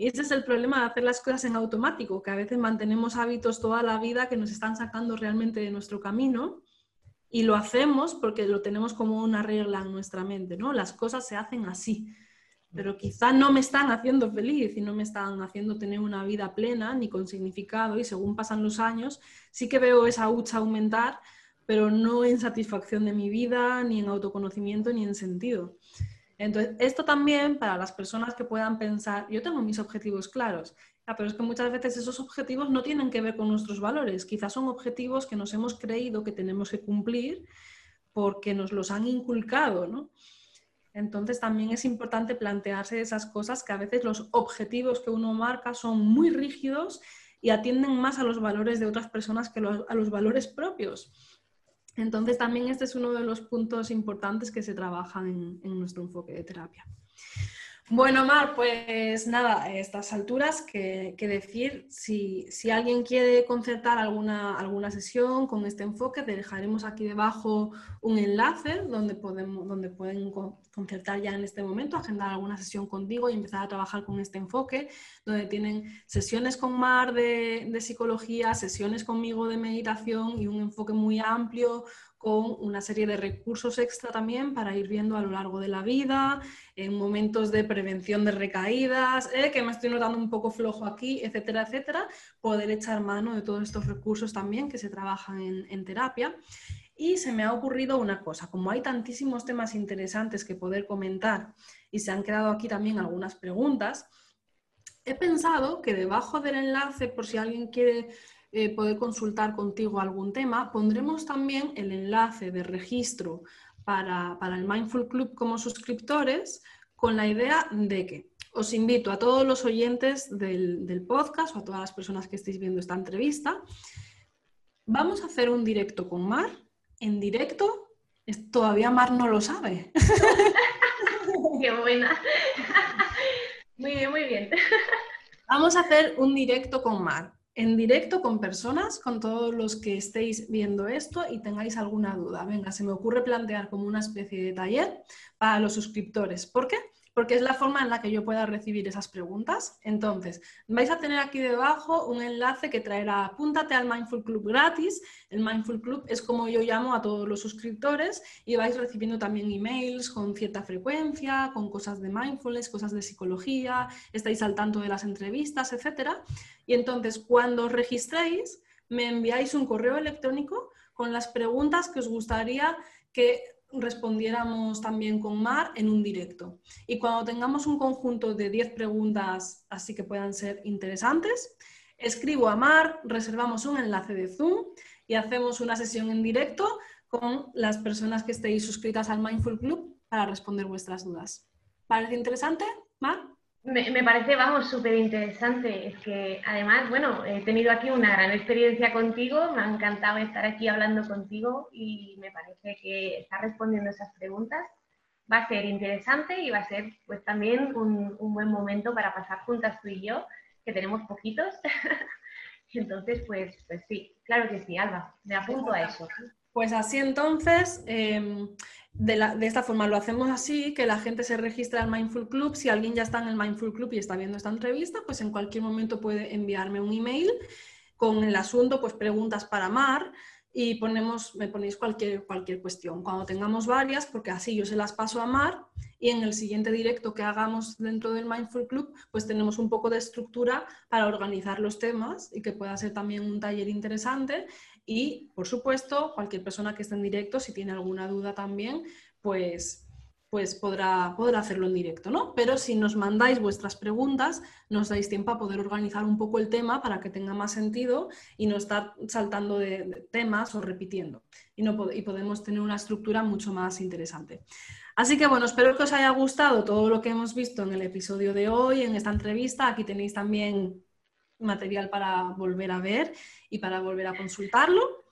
Y ese es el problema de hacer las cosas en automático, que a veces mantenemos hábitos toda la vida que nos están sacando realmente de nuestro camino y lo hacemos porque lo tenemos como una regla en nuestra mente, ¿no? Las cosas se hacen así, pero quizá no me están haciendo feliz y no me están haciendo tener una vida plena ni con significado y según pasan los años sí que veo esa hucha aumentar, pero no en satisfacción de mi vida, ni en autoconocimiento, ni en sentido. Entonces, esto también para las personas que puedan pensar, yo tengo mis objetivos claros, pero es que muchas veces esos objetivos no tienen que ver con nuestros valores, quizás son objetivos que nos hemos creído que tenemos que cumplir porque nos los han inculcado, ¿no? Entonces también es importante plantearse esas cosas que a veces los objetivos que uno marca son muy rígidos y atienden más a los valores de otras personas que a los valores propios. Entonces, también este es uno de los puntos importantes que se trabajan en, nuestro enfoque de terapia. Bueno, Mar, pues nada, a estas alturas, que, decir, si, alguien quiere concertar alguna, alguna sesión con este enfoque, dejaremos aquí debajo un enlace donde, podemos, donde pueden concertar ya en este momento, agendar alguna sesión contigo y empezar a trabajar con este enfoque, donde tienen sesiones con Mar de, psicología, sesiones conmigo de meditación y un enfoque muy amplio con una serie de recursos extra también para ir viendo a lo largo de la vida, en momentos de prevención de recaídas, eh, que me estoy notando un poco flojo aquí, etcétera, etcétera, poder echar mano de todos estos recursos también que se trabajan en, terapia. Y se me ha ocurrido una cosa, como hay tantísimos temas interesantes que poder comentar y se han quedado aquí también algunas preguntas, he pensado que debajo del enlace, por si alguien quiere eh, poder consultar contigo algún tema. Pondremos también el enlace de registro para, el Mindful Club como suscriptores con la idea de que os invito a todos los oyentes del, del podcast o a todas las personas que estéis viendo esta entrevista. Vamos a hacer un directo con Mar. En directo, todavía Mar no lo sabe. Qué buena. Muy bien, muy bien. Vamos a hacer un directo con Mar en directo con personas, con todos los que estéis viendo esto y tengáis alguna duda. Venga, se me ocurre plantear como una especie de taller para los suscriptores. ¿Por qué? Porque es la forma en la que yo pueda recibir esas preguntas. Entonces, vais a tener aquí debajo un enlace que traerá apúntate al Mindful Club gratis. El Mindful Club es como yo llamo a todos los suscriptores y vais recibiendo también emails con cierta frecuencia, con cosas de mindfulness, cosas de psicología, estáis al tanto de las entrevistas, etc. Y entonces, cuando os registréis, me enviáis un correo electrónico con las preguntas que os gustaría que respondiéramos también con Mar en un directo. Y cuando tengamos un conjunto de 10 preguntas así que puedan ser interesantes, escribo a Mar, reservamos un enlace de Zoom y hacemos una sesión en directo con las personas que estéis suscritas al Mindful Club para responder vuestras dudas. ¿Parece interesante, Mar? Me, parece, vamos, súper interesante. Es que además, bueno, he tenido aquí una gran experiencia contigo, me ha encantado estar aquí hablando contigo y me parece que estar respondiendo esas preguntas va a ser interesante y va a ser pues también un, buen momento para pasar juntas tú y yo, que tenemos poquitos. entonces, pues, pues sí, claro que sí, Alba, me apunto a eso. Pues así entonces, em, de, esta forma lo hacemos así, que la gente se registra al Mindful Club. Si alguien ya está en el Mindful Club y está viendo esta entrevista, pues en cualquier momento puede enviarme un email con el asunto, pues preguntas para Mar y ponemos, me ponéis cualquier, cualquier cuestión. Cuando tengamos varias, porque así yo se las paso a Mar y en el siguiente directo que hagamos dentro del Mindful Club, pues tenemos un poco de estructura para organizar los temas y que pueda ser también un taller interesante y, por supuesto, cualquier persona que esté en directo, si tiene alguna duda también, pues, pues podrá, hacerlo en directo, ¿no? Pero si nos mandáis vuestras preguntas, nos dais tiempo a poder organizar un poco el tema para que tenga más sentido y no estar saltando de, temas o repitiendo. Y, no, y podemos tener una estructura mucho más interesante. Así que bueno, espero que os haya gustado todo lo que hemos visto en el episodio de hoy, en esta entrevista. Aquí tenéis también material para volver a ver y para volver a consultarlo.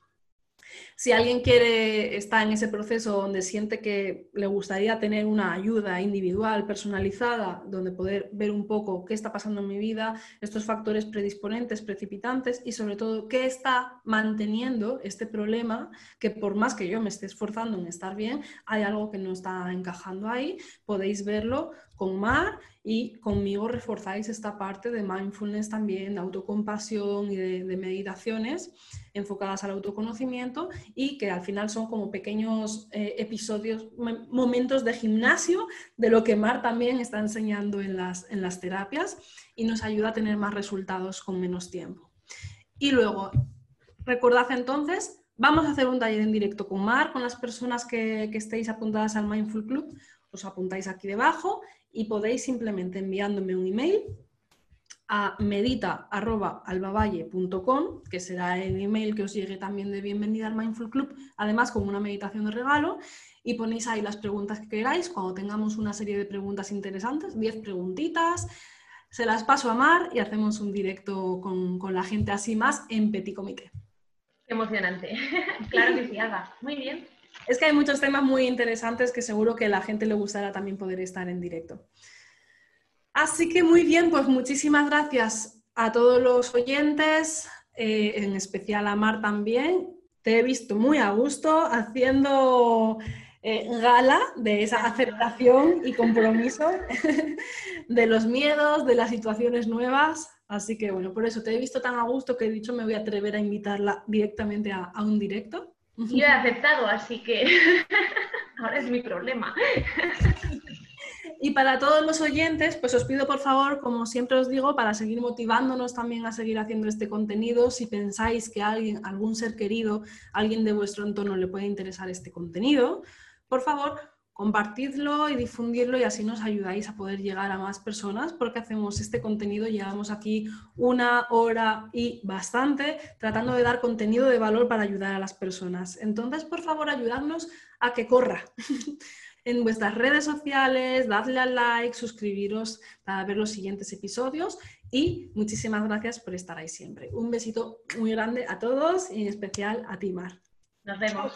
Si alguien quiere, está en ese proceso donde siente que le gustaría tener una ayuda individual, personalizada, donde poder ver un poco qué está pasando en mi vida, estos factores predisponentes, precipitantes y sobre todo qué está manteniendo este problema, que por más que yo me esté esforzando en estar bien, hay algo que no está encajando ahí, podéis verlo con Mar y conmigo reforzáis esta parte de mindfulness también, de autocompasión y de, meditaciones enfocadas al autoconocimiento y que al final son como pequeños eh, episodios, momentos de gimnasio de lo que Mar también está enseñando en las, en las terapias y nos ayuda a tener más resultados con menos tiempo. Y luego, recordad entonces, vamos a hacer un taller en directo con Mar, con las personas que, que estéis apuntadas al Mindful Club, os apuntáis aquí debajo y podéis simplemente enviándome un email a medita.albavalle.com, que será el email que os llegue también de bienvenida al Mindful Club, además con una meditación de regalo, y ponéis ahí las preguntas que queráis. Cuando tengamos una serie de preguntas interesantes, 10 preguntitas, se las paso a Mar y hacemos un directo con, con la gente así más en petit comité. Emocionante. claro que sí, Alba. Muy bien. Es que hay muchos temas muy interesantes que seguro que a la gente le gustará también poder estar en directo. Así que muy bien, pues muchísimas gracias a todos los oyentes, eh, en especial a Mar también. Te he visto muy a gusto haciendo eh, gala de esa aceptación y compromiso de los miedos, de las situaciones nuevas. Así que bueno, por eso te he visto tan a gusto que he dicho me voy a atrever a invitarla directamente a un directo. Yo he aceptado, así que ahora es mi problema. Y para todos los oyentes, pues os pido por favor, como siempre os digo, para seguir motivándonos también a seguir haciendo este contenido, si pensáis que alguien, algún ser querido, alguien de vuestro entorno le puede interesar este contenido, por favor, compartidlo y difundirlo y así nos ayudáis a poder llegar a más personas porque hacemos este contenido, llevamos aquí una hora y bastante tratando de dar contenido de valor para ayudar a las personas. Entonces, por favor, ayudadnos a que corra. en vuestras redes sociales, dadle al like, suscribiros para ver los siguientes episodios y muchísimas gracias por estar ahí siempre. Un besito muy grande a todos y en especial a ti, Mar. Nos vemos.